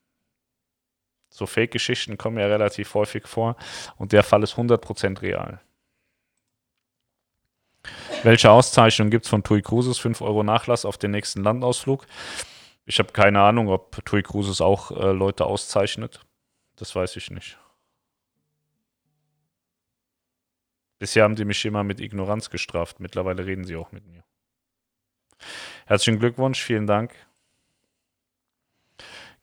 so Fake-Geschichten kommen ja relativ häufig vor und der Fall ist 100% real. Welche Auszeichnung gibt es von TUI Cruises? 5 Euro Nachlass auf den nächsten Landausflug. Ich habe keine Ahnung, ob TUI Cruises auch äh, Leute auszeichnet. Das weiß ich nicht. Bisher haben die mich immer mit Ignoranz gestraft. Mittlerweile reden sie auch mit mir. Herzlichen Glückwunsch, vielen Dank.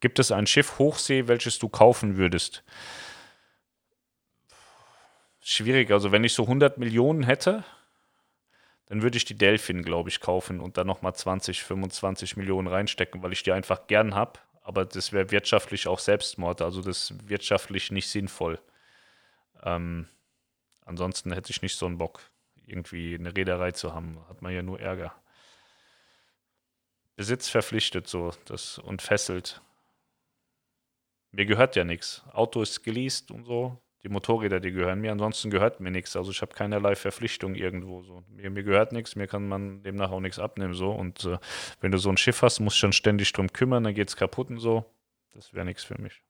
Gibt es ein Schiff Hochsee, welches du kaufen würdest? Schwierig. Also wenn ich so 100 Millionen hätte, dann würde ich die Delphin, glaube ich, kaufen und dann nochmal 20, 25 Millionen reinstecken, weil ich die einfach gern habe. Aber das wäre wirtschaftlich auch Selbstmord. Also das ist wirtschaftlich nicht sinnvoll. Ähm, ansonsten hätte ich nicht so einen Bock, irgendwie eine Reederei zu haben. Hat man ja nur Ärger. Besitz verpflichtet so das und fesselt. Mir gehört ja nichts. Auto ist geleast und so. Die Motorräder, die gehören mir. Ansonsten gehört mir nichts. Also ich habe keinerlei Verpflichtung irgendwo. So. Mir, mir gehört nichts, mir kann man demnach auch nichts abnehmen. So. Und äh, wenn du so ein Schiff hast, musst du schon ständig drum kümmern, dann geht es kaputt und so. Das wäre nichts für mich.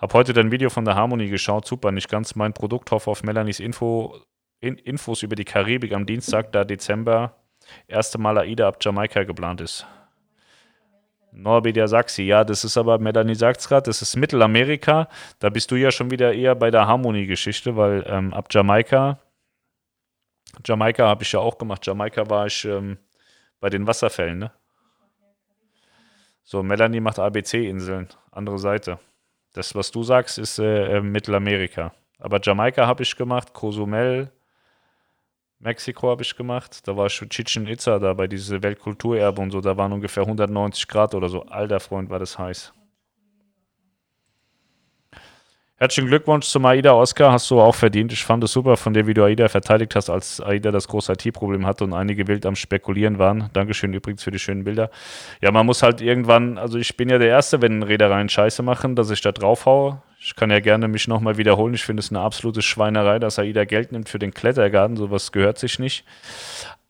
Hab heute dein Video von der Harmonie geschaut. Super, nicht ganz mein Produkt. Hoffe auf Melanies Info, in, Infos über die Karibik am Dienstag, da Dezember erste Mal AIDA ab Jamaika geplant ist. Norwegia Saxi, ja, das ist aber, Melanie sagt es gerade, das ist Mittelamerika. Da bist du ja schon wieder eher bei der Harmonie-Geschichte, weil ähm, ab Jamaika, Jamaika habe ich ja auch gemacht. Jamaika war ich ähm, bei den Wasserfällen, ne? So, Melanie macht ABC-Inseln, andere Seite. Das, was du sagst, ist äh, äh Mittelamerika. Aber Jamaika habe ich gemacht, Cozumel, Mexiko habe ich gemacht. Da war ich Chichen Itza da bei dieser Weltkulturerbe und so. Da waren ungefähr 190 Grad oder so. Alter Freund, war das heiß. Herzlichen Glückwunsch zum AIDA Oscar, hast du auch verdient. Ich fand es super von dir, wie du AIDA verteidigt hast, als AIDA das große IT-Problem hatte und einige wild am Spekulieren waren. Dankeschön übrigens für die schönen Bilder. Ja, man muss halt irgendwann, also ich bin ja der Erste, wenn Reedereien Scheiße machen, dass ich da drauf haue. Ich kann ja gerne mich nochmal wiederholen. Ich finde es eine absolute Schweinerei, dass AIDA Geld nimmt für den Klettergarten. Sowas gehört sich nicht.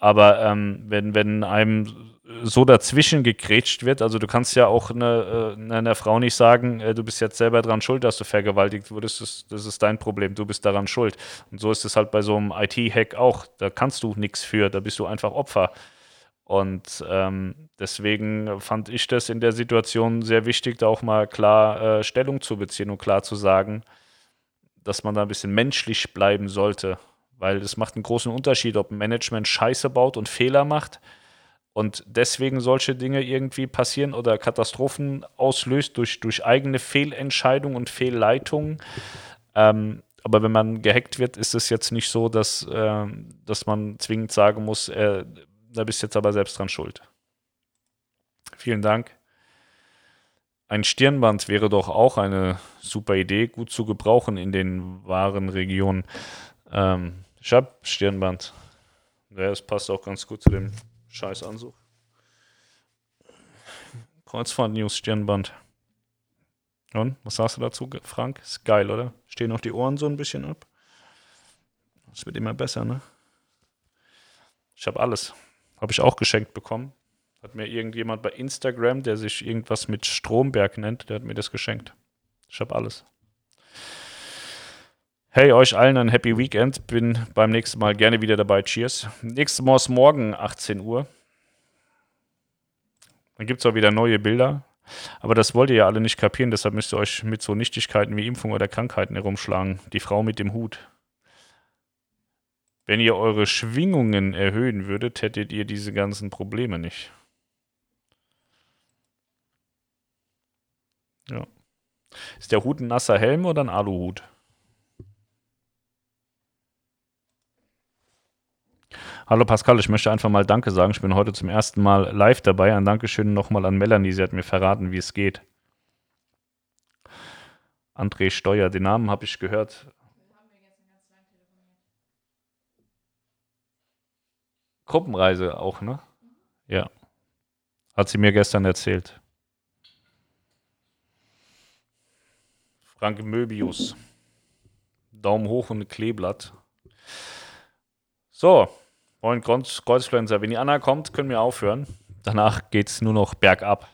Aber ähm, wenn, wenn einem so dazwischen gegrätscht wird. Also du kannst ja auch eine, äh, einer Frau nicht sagen, äh, du bist jetzt selber dran schuld, dass du vergewaltigt wurdest. Das, das ist dein Problem, du bist daran schuld. Und so ist es halt bei so einem IT-Hack auch. Da kannst du nichts für, da bist du einfach Opfer. Und ähm, deswegen fand ich das in der Situation sehr wichtig, da auch mal klar äh, Stellung zu beziehen und klar zu sagen, dass man da ein bisschen menschlich bleiben sollte. Weil es macht einen großen Unterschied, ob ein Management Scheiße baut und Fehler macht und deswegen solche Dinge irgendwie passieren oder Katastrophen auslöst durch, durch eigene Fehlentscheidungen und Fehlleitungen. Ähm, aber wenn man gehackt wird, ist es jetzt nicht so, dass, äh, dass man zwingend sagen muss, äh, da bist jetzt aber selbst dran schuld. Vielen Dank. Ein Stirnband wäre doch auch eine super Idee, gut zu gebrauchen in den wahren Regionen. Ähm, ich habe Stirnband. Ja, es passt auch ganz gut zu dem Scheiß Anzug. Kreuzfahrt-News Stirnband. Und, was sagst du dazu, Frank? Ist geil, oder? Stehen auch die Ohren so ein bisschen ab. Das wird immer besser, ne? Ich habe alles. Habe ich auch geschenkt bekommen. Hat mir irgendjemand bei Instagram, der sich irgendwas mit Stromberg nennt, der hat mir das geschenkt. Ich habe alles. Hey, euch allen ein Happy Weekend. Bin beim nächsten Mal gerne wieder dabei. Cheers. Nächstes Mal ist morgen 18 Uhr. Dann gibt es auch wieder neue Bilder. Aber das wollt ihr ja alle nicht kapieren, deshalb müsst ihr euch mit so Nichtigkeiten wie Impfung oder Krankheiten herumschlagen. Die Frau mit dem Hut. Wenn ihr eure Schwingungen erhöhen würdet, hättet ihr diese ganzen Probleme nicht. Ja. Ist der Hut ein nasser Helm oder ein Aluhut? Hallo Pascal, ich möchte einfach mal Danke sagen. Ich bin heute zum ersten Mal live dabei. Ein Dankeschön nochmal an Melanie. Sie hat mir verraten, wie es geht. André Steuer, den Namen habe ich gehört. Gruppenreise auch, ne? Ja. Hat sie mir gestern erzählt. Frank Möbius. Daumen hoch und ein Kleeblatt. So, Moin Kreuzfluencer. Wenn die Anna kommt, können wir aufhören. Danach geht es nur noch bergab.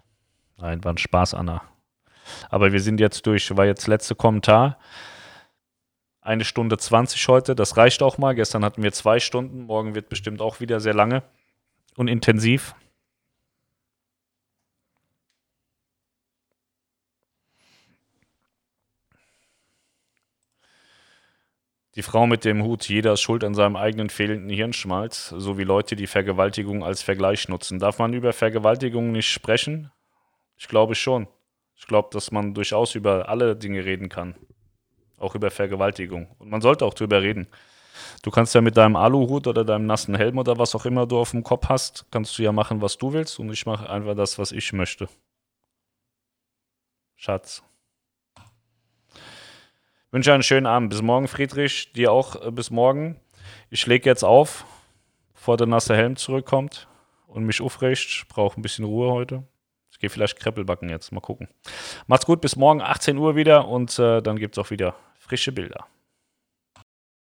Nein, war ein Spaß, Anna. Aber wir sind jetzt durch. War jetzt letzte Kommentar. Eine Stunde 20 heute. Das reicht auch mal. Gestern hatten wir zwei Stunden. Morgen wird bestimmt auch wieder sehr lange und intensiv. Die Frau mit dem Hut, jeder ist schuld an seinem eigenen fehlenden Hirnschmalz, so wie Leute, die Vergewaltigung als Vergleich nutzen. Darf man über Vergewaltigung nicht sprechen? Ich glaube schon. Ich glaube, dass man durchaus über alle Dinge reden kann. Auch über Vergewaltigung. Und man sollte auch drüber reden. Du kannst ja mit deinem Aluhut oder deinem nassen Helm oder was auch immer du auf dem Kopf hast, kannst du ja machen, was du willst. Und ich mache einfach das, was ich möchte. Schatz. Wünsche einen schönen Abend. Bis morgen, Friedrich. Dir auch äh, bis morgen. Ich lege jetzt auf, bevor der nasse Helm zurückkommt und mich aufrecht. Ich brauche ein bisschen Ruhe heute. Ich gehe vielleicht Kreppelbacken jetzt. Mal gucken. Macht's gut. Bis morgen, 18 Uhr wieder. Und äh, dann gibt es auch wieder frische Bilder.